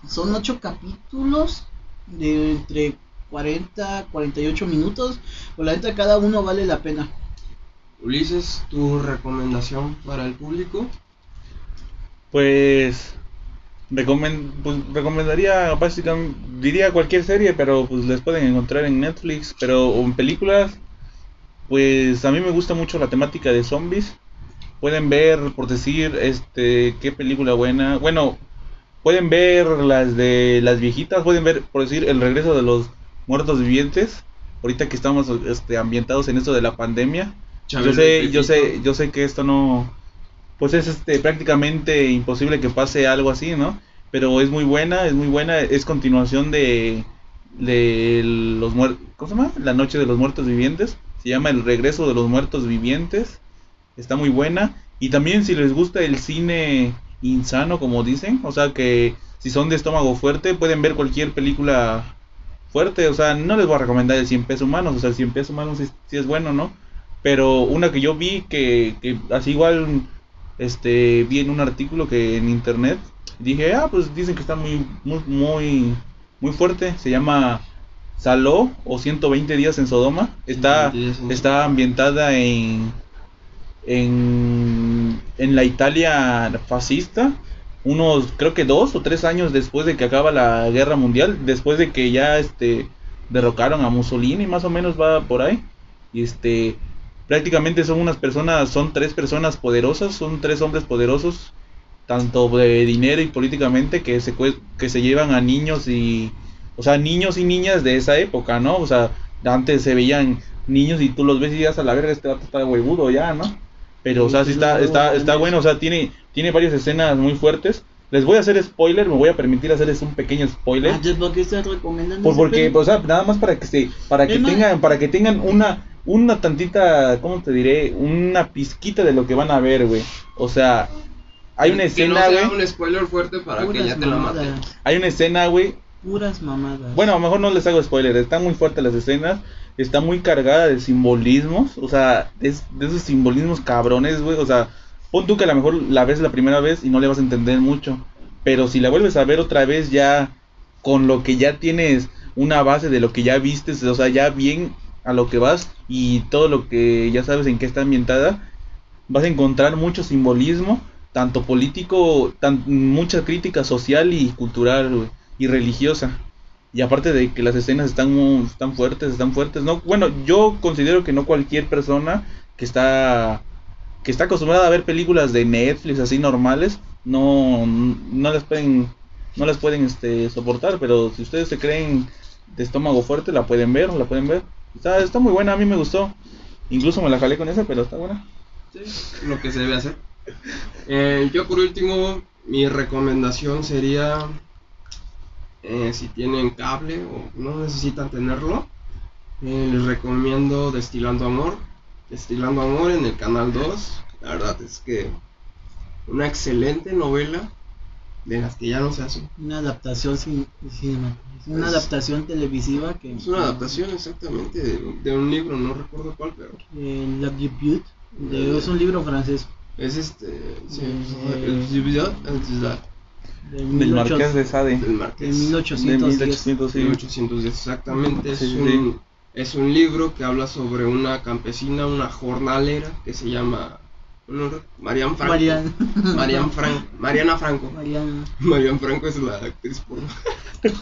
Son ocho capítulos de entre 40 48 minutos. Pues la neta cada uno vale la pena. Ulises, tu recomendación para el público. Pues, recomen- pues, recomendaría básicamente, diría cualquier serie, pero pues les pueden encontrar en Netflix, pero o en películas, pues a mí me gusta mucho la temática de zombies. Pueden ver, por decir, este, qué película buena. Bueno, pueden ver las de las viejitas, pueden ver, por decir, el regreso de los muertos vivientes. Ahorita que estamos este, ambientados en esto de la pandemia, yo sé, yo sé, yo sé que esto no, pues es este prácticamente imposible que pase algo así, ¿no? Pero es muy buena, es muy buena, es continuación de de los muertos, ¿cómo se llama? La noche de los muertos vivientes. Se llama El regreso de los muertos vivientes. Está muy buena y también si les gusta el cine insano, como dicen, o sea que si son de estómago fuerte pueden ver cualquier película fuerte, o sea, no les voy a recomendar el 100 pesos humanos, o sea, el 100 pesos humanos sí, sí es bueno, ¿no? Pero una que yo vi que, que así igual este vi en un artículo que en internet dije, ah, pues dicen que está muy muy muy muy fuerte, se llama Saló o 120 días en Sodoma. Está 120 días en está ambientada en en en la Italia fascista, unos creo que dos o tres años después de que acaba la guerra mundial, después de que ya este derrocaron a Mussolini, más o menos va por ahí. Y este prácticamente son unas personas, son tres personas poderosas, son tres hombres poderosos, tanto de dinero y políticamente, que se, que se llevan a niños y, o sea, niños y niñas de esa época, ¿no? O sea, antes se veían niños y tú los ves y ya a la verga, este vato está huevudo ya, ¿no? Pero, o sea, sí está, está, está bueno, o sea, tiene, tiene varias escenas muy fuertes. Les voy a hacer spoiler, me voy a permitir hacerles un pequeño spoiler. Ah, ¿por qué estás recomendando Por- ese porque, o sea, nada más para que se, para que tengan, para que tengan una, una tantita, ¿cómo te diré? Una pizquita de lo que van a ver, güey. O sea, hay una Que escena, no sea güey. un spoiler fuerte para que ya te la maten. Hay una escena, güey. Puras mamadas. Bueno, a lo mejor no les hago spoiler, están muy fuertes las escenas, está muy cargada de simbolismos, o sea, es de esos simbolismos cabrones, güey, o sea, pon tú que a lo mejor la ves la primera vez y no le vas a entender mucho, pero si la vuelves a ver otra vez ya con lo que ya tienes una base de lo que ya vistes, o sea, ya bien a lo que vas y todo lo que ya sabes en qué está ambientada, vas a encontrar mucho simbolismo, tanto político, tan, mucha crítica social y cultural, y religiosa. Y aparte de que las escenas están están fuertes, están fuertes, no, bueno, yo considero que no cualquier persona que está que está acostumbrada a ver películas de Netflix así normales, no no las pueden no las pueden este soportar, pero si ustedes se creen de estómago fuerte la pueden ver, la pueden ver. Está está muy buena, a mí me gustó. Incluso me la jalé con esa, pero está buena. Sí, lo que se debe hacer. Eh, yo por último, mi recomendación sería, eh, si tienen cable o no necesitan tenerlo, eh, les recomiendo Destilando Amor. Destilando Amor en el canal 2. La verdad es que una excelente novela de las que ya no se hacen. Una adaptación sin, cinema- una Es- adaptación televisiva que Es una adaptación exactamente de, de un libro, no recuerdo cuál, pero Eh, La Debut, de- es un libro francés. es este... sí, Eh, el- el- el- Del Del 1800 Marqués de Sade. del de Marqués. De 1810. 1800, sí. 1810 exactamente. Sí, es, sí, un, es un libro que habla sobre una campesina, una jornalera que se llama ¿no? Marian Franco. Marian. Marian Franco. Mariana Franco. Marian. Marian Franco es la actriz porno. [laughs]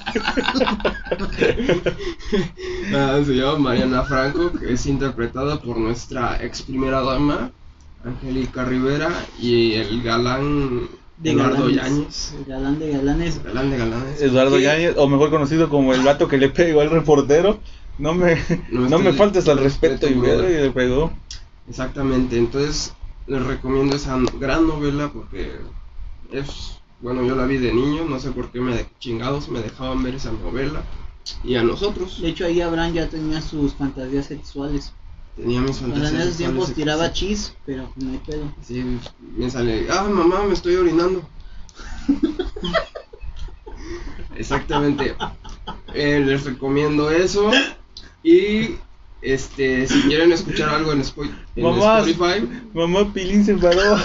Ah, se llama Mariana Franco, que es interpretada por nuestra ex primera dama, Angélica Rivera, y el galán De Eduardo. Yáñez. El galán de galanes. Galán de galanes. Eduardo Yáñez, o mejor conocido como el vato que le pegó al reportero. No me, No no, me faltes al respeto y brother. y le pegó. Exactamente, entonces les recomiendo esa gran novela porque es, bueno, yo la vi de niño, no sé por qué me de- chingados me dejaban ver esa novela. Y a nosotros De hecho, ahí Abraham ya tenía sus fantasías sexuales. tenía mis O sea, en fantasías. esos tiempos tiraba sexuales. chis, pero no hay pedo. Sí, me sale, ah, mamá, me estoy orinando. [laughs] Exactamente. Eh, les recomiendo eso. Y este, si quieren escuchar algo en, Spo- en Mamá. Spotify, Mamá Pilín se paró.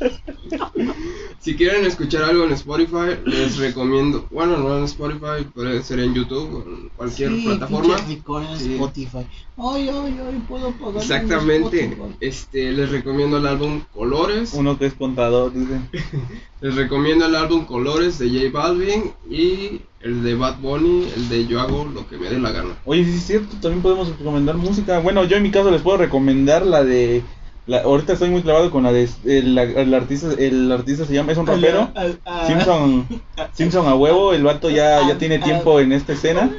[laughs] si quieren escuchar algo en Spotify, les recomiendo, bueno, no en Spotify, puede ser en YouTube o en cualquier Sí, plataforma. en Sí. Spotify. Ay, ay, ay, puedo pagar. Exactamente. Este, les recomiendo el álbum Colores. Uno que es contador, dice. [laughs] Les recomiendo el álbum Colores de J Balvin y el de Bad Bunny, el de Yo hago lo que me dé la gana. Oye, sí es cierto, también podemos recomendar música. Bueno, yo en mi caso les puedo recomendar la de. La, ahorita estoy muy clavado con la de. El, artista el artista se llama. Es un rapero. Simpson, [laughs] Simpson a huevo. El vato ya, ya tiene tiempo en esta escena.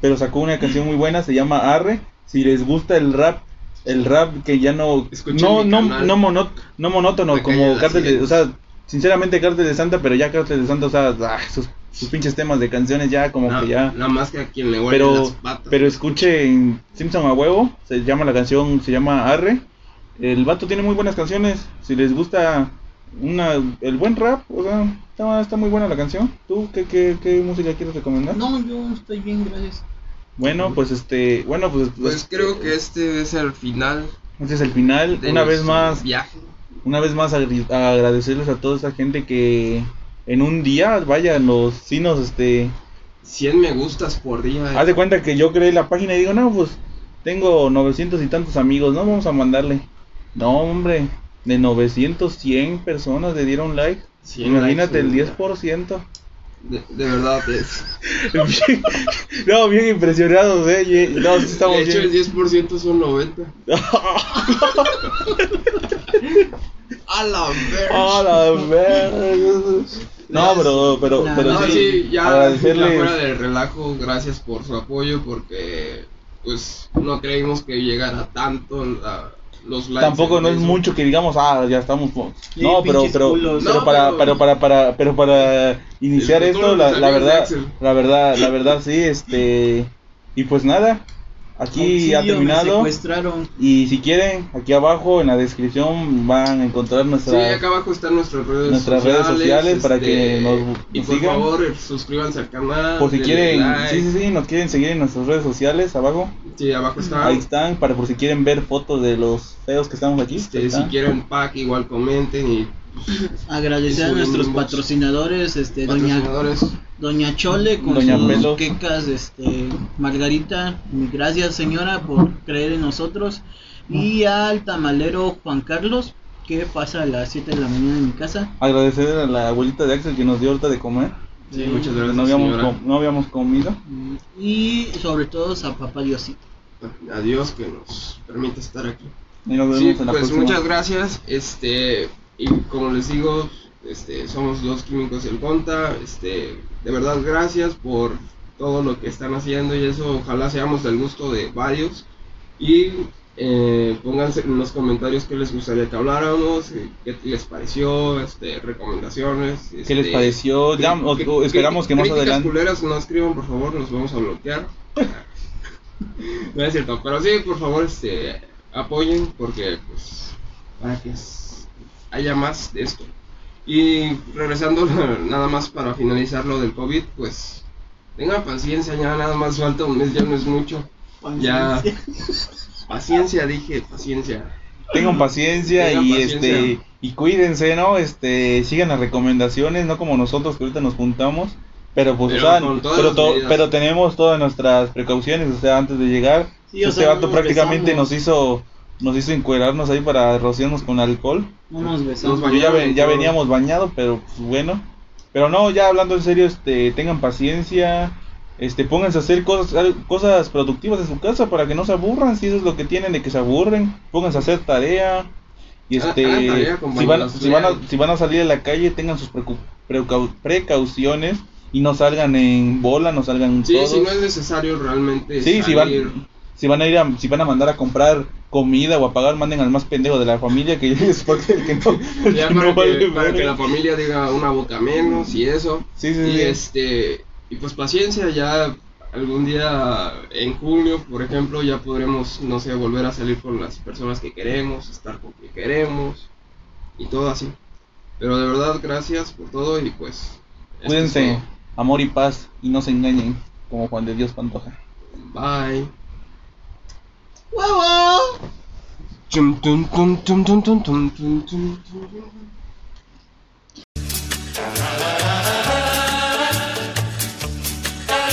Pero sacó una canción muy buena. Se llama Arre. Si les gusta el rap. El rap que ya no. Escuchen No, no, no, monó- no monótono. Como Cártel de. O sea, sinceramente Cártel de Santa. Pero ya Cártel de Santa. O sea, ah, sus, sus pinches temas de canciones ya como que ya. Nada más que a quien le Pero, las patas. pero escuchen Simpson a huevo, se llama la canción, se llama Arre. El vato tiene muy buenas canciones. Si les gusta una el buen rap, o sea, está, está muy buena la canción. ¿Tú qué, qué, qué música quieres recomendar? No, yo estoy bien, gracias. Bueno, pues este, bueno, pues, Pues creo que este es el final. este es el final. de Una vez más, Viaje. una vez más agradecerles a toda esa gente que en un día, vaya, los sí nos este 100 me gustas por día. Haz de cuenta que yo creé la página y digo, no, pues tengo 900 y tantos amigos, no vamos a mandarle. No, hombre, de 900, 100 personas le dieron like. 100 Imagínate likes, el 10%. De, de verdad es. [laughs] Bien- no, bien impresionados, eh. No, sí estamos de hecho, el bien. 10% son 90. [laughs] A la verga. A la verga. No, pero, pero, No, pero No, sí, sí, ya, ya agradecerles. fuera del relajo, gracias por su apoyo porque pues no creímos que llegara tanto la- los likes. Tampoco no es mucho que digamos, ah, ya estamos. Sí, no, pero, pero, pero No, para, pero- pero para, para, pero para iniciar esto, la, la verdad, la verdad, la verdad, sí, este, y pues nada, aquí ha Auxilio, terminado. Y si quieren, aquí abajo en la descripción van a encontrar Sí, nuestra. acá abajo están nuestras redes nuestras sociales. redes sociales para que nos- Y nos por sigan. favor, eh, suscríbanse al canal. por si quieren, like. sí, sí, sí, nos quieren seguir en nuestras redes sociales abajo. Sí, abajo está. Ahí están, para por si quieren ver fotos de los feos que estamos aquí. Este, si están. quieren pack, igual comenten y Agradecer a nuestros patrocinadores, este, doña, patrocinadores. doña Chole con Doña sus quecas, este, Margarita, gracias señora por creer en nosotros. Y al tamalero Juan Carlos, que pasa a las 7 de la mañana en mi casa. Agradecer a la abuelita de Axel que nos dio ahorita de comer. Sí, muchas gracias. no, habíamos com- no habíamos comido. Y sobre todo a papá Diosito. Adiós, que nos permite estar aquí. Y nos vemos Sí, en la pues próxima. muchas gracias. Este, y como les digo, este, somos los químicos del Conta. Este, de verdad, gracias por todo lo que están haciendo y eso. Ojalá seamos del gusto de varios. Y eh, pónganse en los comentarios qué les gustaría que habláramos, eh, qué les pareció, este, recomendaciones. ¿Qué les este, pareció? Ya, o- cri- o esperamos que más adelante. culeras no escriban, por favor, nos vamos a bloquear. [laughs] no es cierto, pero sí, por favor, este, apoyen porque, pues, para que haya más de esto. Y regresando [laughs] nada más para finalizar lo del COVID, pues, tengan paciencia, ya nada más falta un mes, ya no es mucho. Ya, paciencia, dije, paciencia. Tengan paciencia Tengan y paciencia. este Y cuídense, ¿no? Este, sigan las recomendaciones, no como nosotros que ahorita nos juntamos. Pero pues, Pero o sea, con todas pero, las to- medidas. pero tenemos todas nuestras precauciones, o sea, antes de llegar. Sí, o este sea, vato prácticamente nos hizo nos hizo encuerarnos ahí para rociarnos con alcohol. No nos besamos. Nos Yo ya, ve- veníamos bañados, pero pues, bueno. Pero no, ya hablando en serio, este, tengan paciencia, este, pónganse a hacer cosas, cosas productivas en su casa para que no se aburran, si eso es lo que tienen de que se aburren, pónganse a hacer tarea. Y Ah, este, hagan tarea, si, van, si, van a, lean. si van a salir a la calle, tengan sus precu- precau- precauciones y no salgan en bola, no salgan Sí, todos. si no es necesario realmente Sí, si salir. van, si van a ir a, si van a mandar a comprar comida o a pagar, manden al más pendejo de la familia que es porque el que no, el Ya que para, no que, para que la familia diga una boca menos y eso. Sí, sí, y sí. este y pues paciencia ya algún día en junio por ejemplo ya podremos no sé volver a salir con las personas que queremos estar con quien queremos y todo así pero de verdad gracias por todo y pues Cuídense, amor y paz y no se engañen como Juan de Dios Pantoja. bye Whoa! whoa.